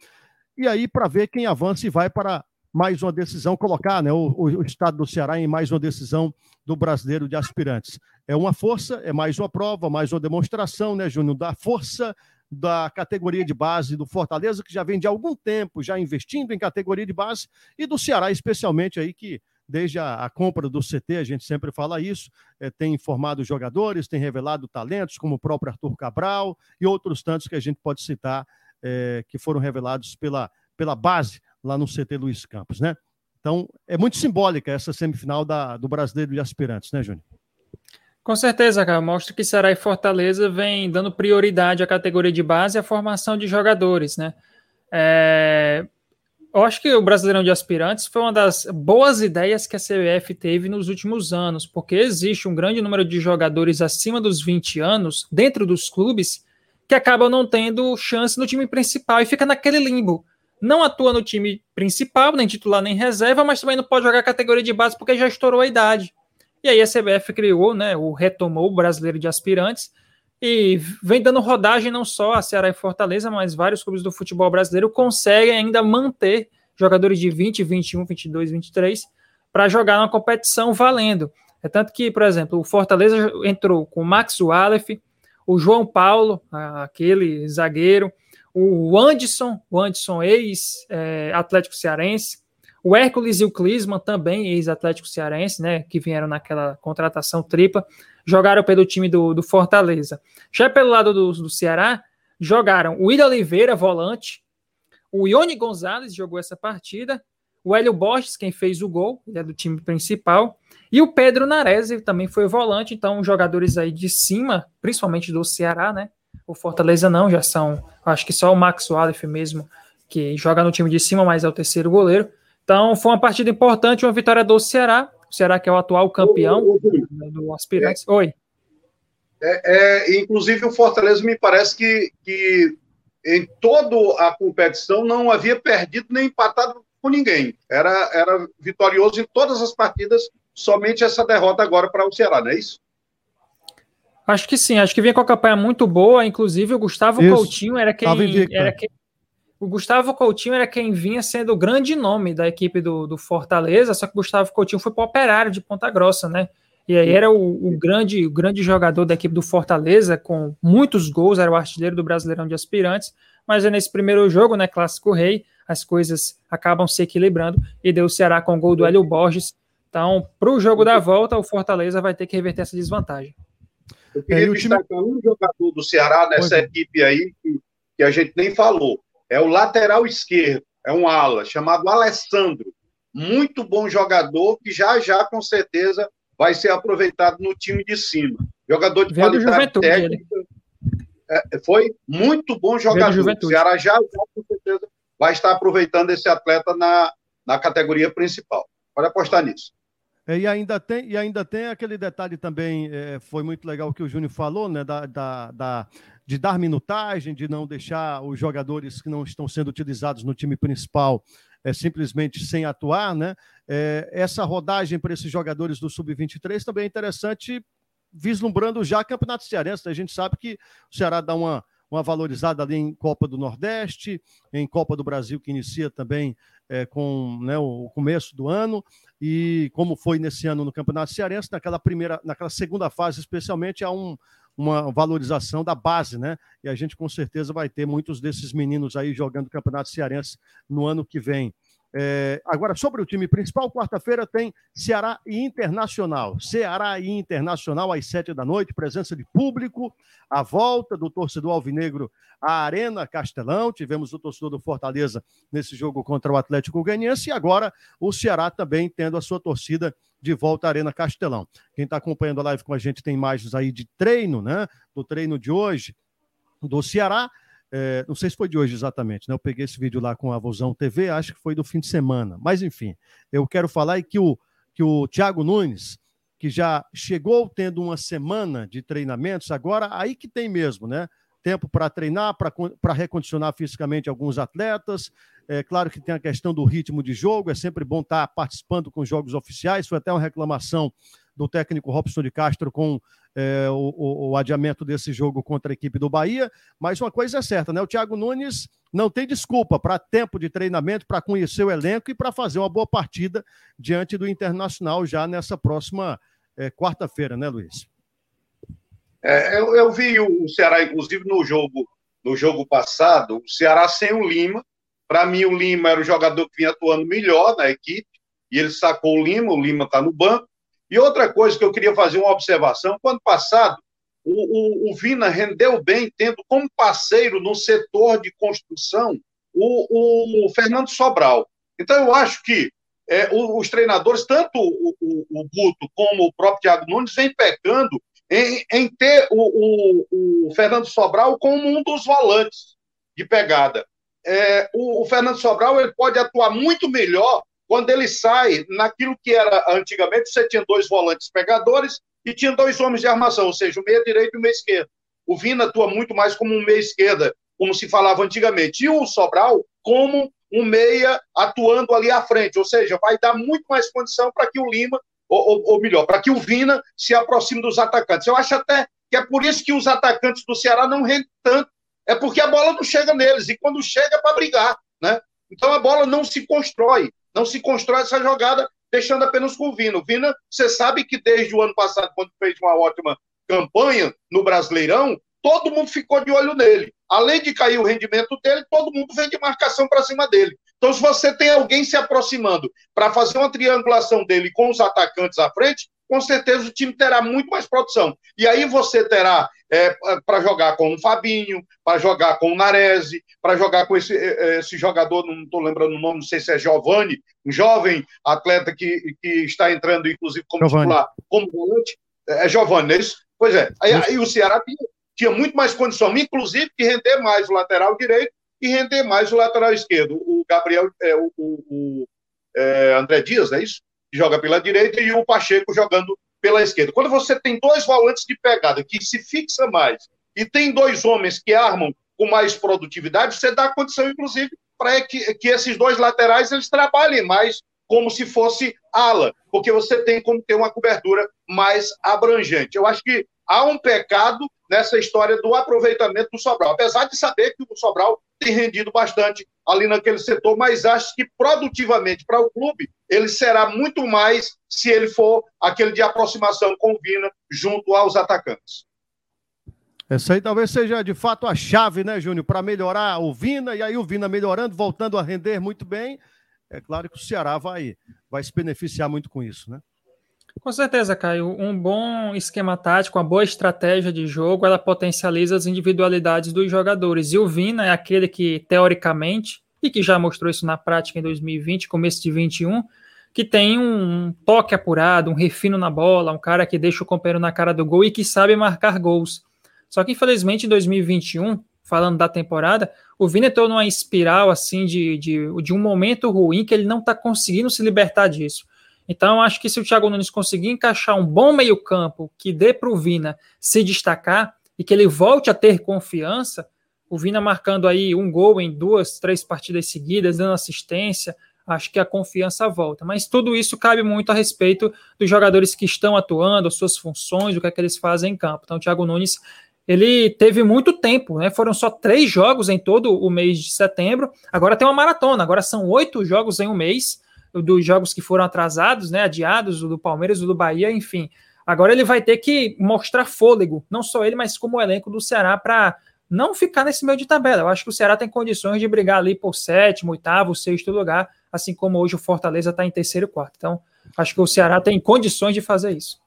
E aí, para ver quem avança e vai para mais uma decisão, colocar né, o, o, estado do Ceará em mais uma decisão do brasileiro de aspirantes. É uma força, é mais uma prova, mais uma demonstração, né, Júnior, da força da categoria de base do Fortaleza, que já vem de algum tempo já investindo em categoria de base, e do Ceará, especialmente aí, que desde a, a, compra do CT, a gente sempre fala isso, é, tem informado jogadores, tem revelado talentos, como o próprio Arthur Cabral e outros tantos que a gente pode citar é, que foram revelados pela, pela base lá no CT Luiz Campos, né? Então, é muito simbólica essa semifinal da, do Brasileiro de Aspirantes, né, Júnior? Com certeza, cara. Mostra que Ceará e Fortaleza vem dando prioridade à categoria de base e à formação de jogadores, né? É, eu acho que o Brasileirão de Aspirantes foi uma das boas ideias que a CBF teve nos últimos anos, porque existe um grande número de jogadores acima dos 20 anos dentro dos clubes que acabam não tendo chance no time principal e fica naquele limbo. Não atua no time principal, nem titular nem reserva, mas também não pode jogar categoria de base porque já estourou a idade. E aí a CBF criou, né, o retomou o Brasileiro de Aspirantes e vem dando rodagem não só a Ceará e Fortaleza, mas vários clubes do futebol brasileiro conseguem ainda manter jogadores de 20, 21, 22, 23 para jogar na competição valendo. É tanto que, por exemplo, o Fortaleza entrou com o Max Wallace, o João Paulo, aquele zagueiro, o Anderson, o Anderson ex-Atlético é, Cearense, o Hércules e o Clisman, também ex-Atlético Cearense, né, que vieram naquela contratação tripla, jogaram pelo time do, do Fortaleza. Já pelo lado do, do Ceará, jogaram o Ida Oliveira, volante, o Ione Gonzalez jogou essa partida, o Hélio Borges, quem fez o gol, ele é do time principal, e o Pedro Nares também foi volante, então jogadores aí de cima, principalmente do Ceará, né? O Fortaleza não, já são, acho que só o Max Wallace mesmo, que joga no time de cima, mas é o terceiro goleiro. Então foi uma partida importante, uma vitória do Ceará. O Ceará que é o atual campeão do Aspirantes. É, Oi. É, é, inclusive o Fortaleza me parece que, que em toda a competição não havia perdido nem empatado com ninguém. Era, era vitorioso em todas as partidas, somente essa derrota agora para o Ceará, não é isso? Acho que sim, acho que vinha com a campanha muito boa, inclusive o Gustavo isso. Coutinho era quem, era quem, o Gustavo Coutinho era quem vinha sendo o grande nome da equipe do, do Fortaleza, só que o Gustavo Coutinho foi para o Operário de Ponta Grossa, né? E aí era o, o, grande, o grande jogador da equipe do Fortaleza, com muitos gols, era o artilheiro do Brasileirão de Aspirantes, mas é nesse primeiro jogo, né, Clássico Rei, as coisas acabam se equilibrando e deu o Ceará com o gol do Hélio Borges. Então, para o jogo da volta, o Fortaleza vai ter que reverter essa desvantagem. Eu queria é, destacar time... um jogador do Ceará nessa é. equipe aí que, que a gente nem falou é o lateral esquerdo, é um ala, chamado Alessandro. Muito bom jogador, que já já, com certeza, vai ser aproveitado no time de cima. Jogador de Veio qualidade técnica. É, foi muito bom jogador. O Ceará já, já, com certeza, vai estar aproveitando esse atleta na, na categoria principal. Pode apostar nisso. É, e, ainda tem, e ainda tem aquele detalhe também, é, foi muito legal o que o Júnior falou, né, da, da, da, de dar minutagem, de não deixar os jogadores que não estão sendo utilizados no time principal é, simplesmente sem atuar, né? É, essa rodagem para esses jogadores do Sub-23 também é interessante, vislumbrando já Campeonato Cearense. A gente sabe que o Ceará dá uma, uma valorizada ali em Copa do Nordeste, em Copa do Brasil, que inicia também é, com né, o começo do ano, e como foi nesse ano no Campeonato Cearense, naquela primeira, naquela segunda fase, especialmente, há um, uma valorização da base, né? E a gente com certeza vai ter muitos desses meninos aí jogando Campeonato Cearense no ano que vem. É, agora, sobre o time principal, quarta-feira tem Ceará e Internacional. Ceará e Internacional às sete da noite, presença de público, a volta do torcedor alvinegro à Arena Castelão. Tivemos o torcedor do Fortaleza nesse jogo contra o Atlético Goianiense e agora o Ceará também tendo a sua torcida de volta à Arena Castelão. Quem está acompanhando a live com a gente tem imagens aí de treino, né? Do treino de hoje do Ceará. É, não sei se foi de hoje exatamente, né? Eu peguei esse vídeo lá com a Vozão TV, acho que foi do fim de semana. Mas, enfim, eu quero falar que o, que o Thiago Nunes, que já chegou tendo uma semana de treinamentos, agora aí que tem mesmo, né? Tempo para treinar, para recondicionar fisicamente alguns atletas. É claro que tem a questão do ritmo de jogo, é sempre bom estar tá participando com jogos oficiais. Foi até uma reclamação do técnico Robson de Castro com é, o, o, adiamento desse jogo contra a equipe do Bahia. Mas uma coisa é certa, né? O Thiago Nunes não tem desculpa para tempo de treinamento, para conhecer o elenco e para fazer uma boa partida diante do Internacional já nessa próxima é, quarta-feira, né, Luiz? É, eu, eu, vi o Ceará, inclusive, no jogo, no jogo passado, o Ceará sem o Lima. Para mim, o Lima era o jogador que vinha atuando melhor na equipe e ele sacou o Lima, o Lima está no banco. E outra coisa que eu queria fazer uma observação: quando passado, o, o, o Vina rendeu bem, tendo como parceiro no setor de construção o, o Fernando Sobral. Então, eu acho que é, os treinadores, tanto o, Guto como o próprio Thiago Nunes, vem pecando em, em ter o, o, Fernando Sobral como um dos volantes de pegada. É, o, Fernando Sobral ele pode atuar muito melhor quando ele sai naquilo que era antigamente, você tinha dois volantes pegadores e tinha dois homens de armação, ou seja, o meia direito e o meia esquerdo. O Vina atua muito mais como um meia esquerda, como se falava antigamente, e o Sobral como um meia atuando ali à frente, ou seja, vai dar muito mais condição para que o Lima, ou, ou, ou melhor, para que o Vina se aproxime dos atacantes. Eu acho até que é por isso que os atacantes do Ceará não rendem tanto, é porque a bola não chega neles, e quando chega é para brigar, né? Então a bola não se constrói, não se constrói essa jogada deixando apenas com o Vina. O Vina, você sabe que desde o ano passado, quando fez uma ótima campanha no Brasileirão, todo mundo ficou de olho nele. Além de cair o rendimento dele, todo mundo vem de marcação para cima dele. Então, se você tem alguém se aproximando para fazer uma triangulação dele com os atacantes à frente, com certeza o time terá muito mais produção. E aí você terá é, para jogar com o Fabinho, para jogar com o Narese, para jogar com esse, é, é, esse jogador, não estou lembrando o nome, não sei se é Giovanni, um jovem atleta que, que está entrando, inclusive, como Giovani. titular, como volante. É, é Giovanni, é isso? Pois é. Aí, aí o Ceará tinha, tinha, muito mais condição, inclusive, de render mais o lateral direito e render mais o lateral esquerdo. O Gabriel, é, o, o, o é, André Dias, é isso? Joga pela direita, e o Pacheco jogando pela esquerda. Quando você tem dois volantes de pegada que se fixa mais e tem dois homens que armam com mais produtividade, você dá condição, inclusive, para que, que esses dois laterais eles trabalhem mais como se fosse ala, porque você tem como ter uma cobertura mais abrangente. Eu acho que há um pecado nessa história do aproveitamento do Sobral, apesar de saber que o Sobral tem rendido bastante ali naquele setor, mas acho que produtivamente para o clube ele será muito mais se ele for aquele de aproximação com o Vina junto aos atacantes. Essa aí talvez seja de fato a chave, né, Júnior, para melhorar o Vina, e aí o Vina melhorando, voltando a render muito bem. É claro que o Ceará vai, vai se beneficiar muito com isso, né? Com certeza, Caio. Um bom esquema tático, uma boa estratégia de jogo, ela potencializa as individualidades dos jogadores. E o Vina é aquele que, teoricamente, e que já mostrou isso na prática em 2020, começo de 21, que tem um toque apurado, um refino na bola, um cara que deixa o companheiro na cara do gol e que sabe marcar gols. Só que, infelizmente, em 2021, falando da temporada, o Vina entrou numa espiral assim de, de, de um momento ruim que ele não está conseguindo se libertar disso. Então, acho que se o Thiago Nunes conseguir encaixar um bom meio-campo que dê para o Vina se destacar e que ele volte a ter confiança, o Vina marcando aí um gol em duas, três partidas seguidas, dando assistência, acho que a confiança volta. Mas tudo isso cabe muito a respeito dos jogadores que estão atuando, suas funções, o que é que eles fazem em campo. Então, o Thiago Nunes ele teve muito tempo, né? Foram só três jogos em todo o mês de setembro. Agora tem uma maratona, agora são oito jogos em um mês dos jogos que foram atrasados, né, adiados, o do Palmeiras, o do Bahia, enfim. Agora ele vai ter que mostrar fôlego, não só ele, mas como o elenco do Ceará, para não ficar nesse meio de tabela. Eu acho que o Ceará tem condições de brigar ali por sétimo, oitavo, sexto lugar, assim como hoje o Fortaleza está em terceiro e quarto. Então, acho que o Ceará tem condições de fazer isso.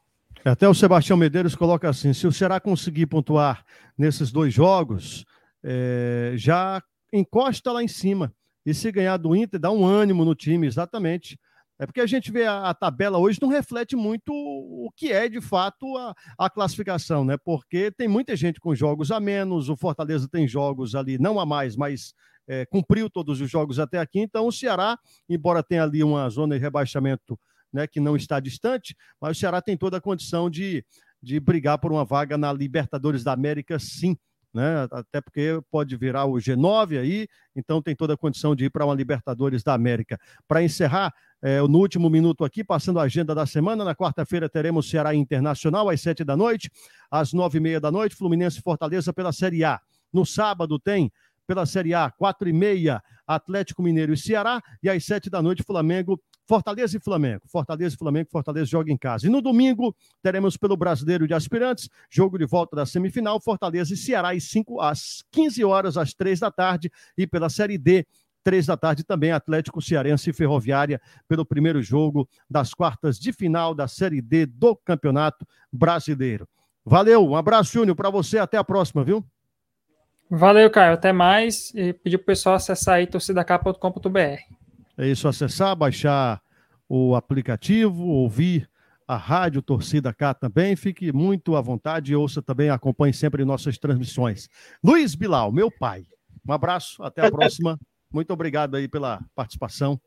Até o Sebastião Medeiros coloca assim: se o Ceará conseguir pontuar nesses dois jogos, é, já encosta lá em cima. E se ganhar do Inter, dá um ânimo no time, exatamente. É porque a gente vê a, a, tabela hoje não reflete muito o que é de fato a, a, classificação, né? Porque tem muita gente com jogos a menos, o Fortaleza tem jogos ali, não a mais, mas é, cumpriu todos os jogos até aqui. Então o Ceará, embora tenha ali uma zona de rebaixamento né, que não está distante, mas o Ceará tem toda a condição de, de brigar por uma vaga na Libertadores da América, sim né? Até porque pode virar o G9 aí, então tem toda a condição de ir para uma Libertadores da América. Para encerrar, é, no último minuto aqui, passando a agenda da semana, na quarta-feira teremos Ceará Internacional às sete da noite, às nove e meia da noite, Fluminense Fortaleza pela Série A. No sábado tem pela Série A, quatro e meia, Atlético Mineiro e Ceará, e às sete da noite, Flamengo Fortaleza e Flamengo. Fortaleza e Flamengo, Fortaleza joga em casa. E no domingo, teremos pelo Brasileiro de Aspirantes, jogo de volta da semifinal, Fortaleza e Ceará, às, 5, às 15 horas, às 3 da tarde. E pela Série D, três da tarde também Atlético Cearense e Ferroviária pelo primeiro jogo das quartas de final da Série D do Campeonato Brasileiro. Valeu, um abraço, Júnior, para você, até a próxima, viu? Valeu, Caio, até mais e pedir pro pessoal acessar aí torcidacap.com.br. É isso, acessar, baixar o aplicativo, ouvir a rádio Torcida K também. Fique muito à vontade e ouça também, acompanhe sempre nossas transmissões. Luiz Bilal, meu pai. Um abraço, até a próxima. [laughs] Muito obrigado aí pela participação.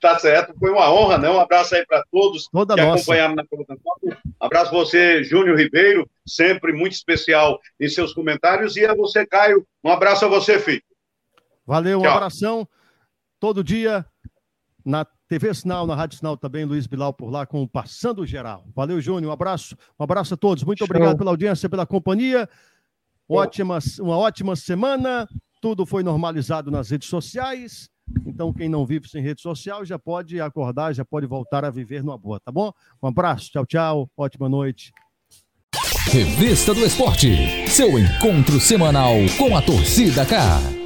Tá certo, foi uma honra, né? Um abraço aí para todos Toda que nossa. acompanharam na. Um abraço a você, Júnior Ribeiro, sempre muito especial em seus comentários. E a você, Caio, um abraço a você, filho. Valeu, um Tchau. abração. Todo dia na TV Sinal, na Rádio Sinal também, Luiz Bilal por lá com o Passando Geral. Valeu, Júnior. Um abraço. Um abraço a todos. Muito Show. obrigado pela audiência, pela companhia. Ótima, uma ótima semana. Tudo foi normalizado nas redes sociais. Então, quem não vive sem rede social já pode acordar, já pode voltar a viver numa boa, tá bom? Um abraço, tchau, tchau. Ótima noite. Revista do Esporte, seu encontro semanal com a torcida K.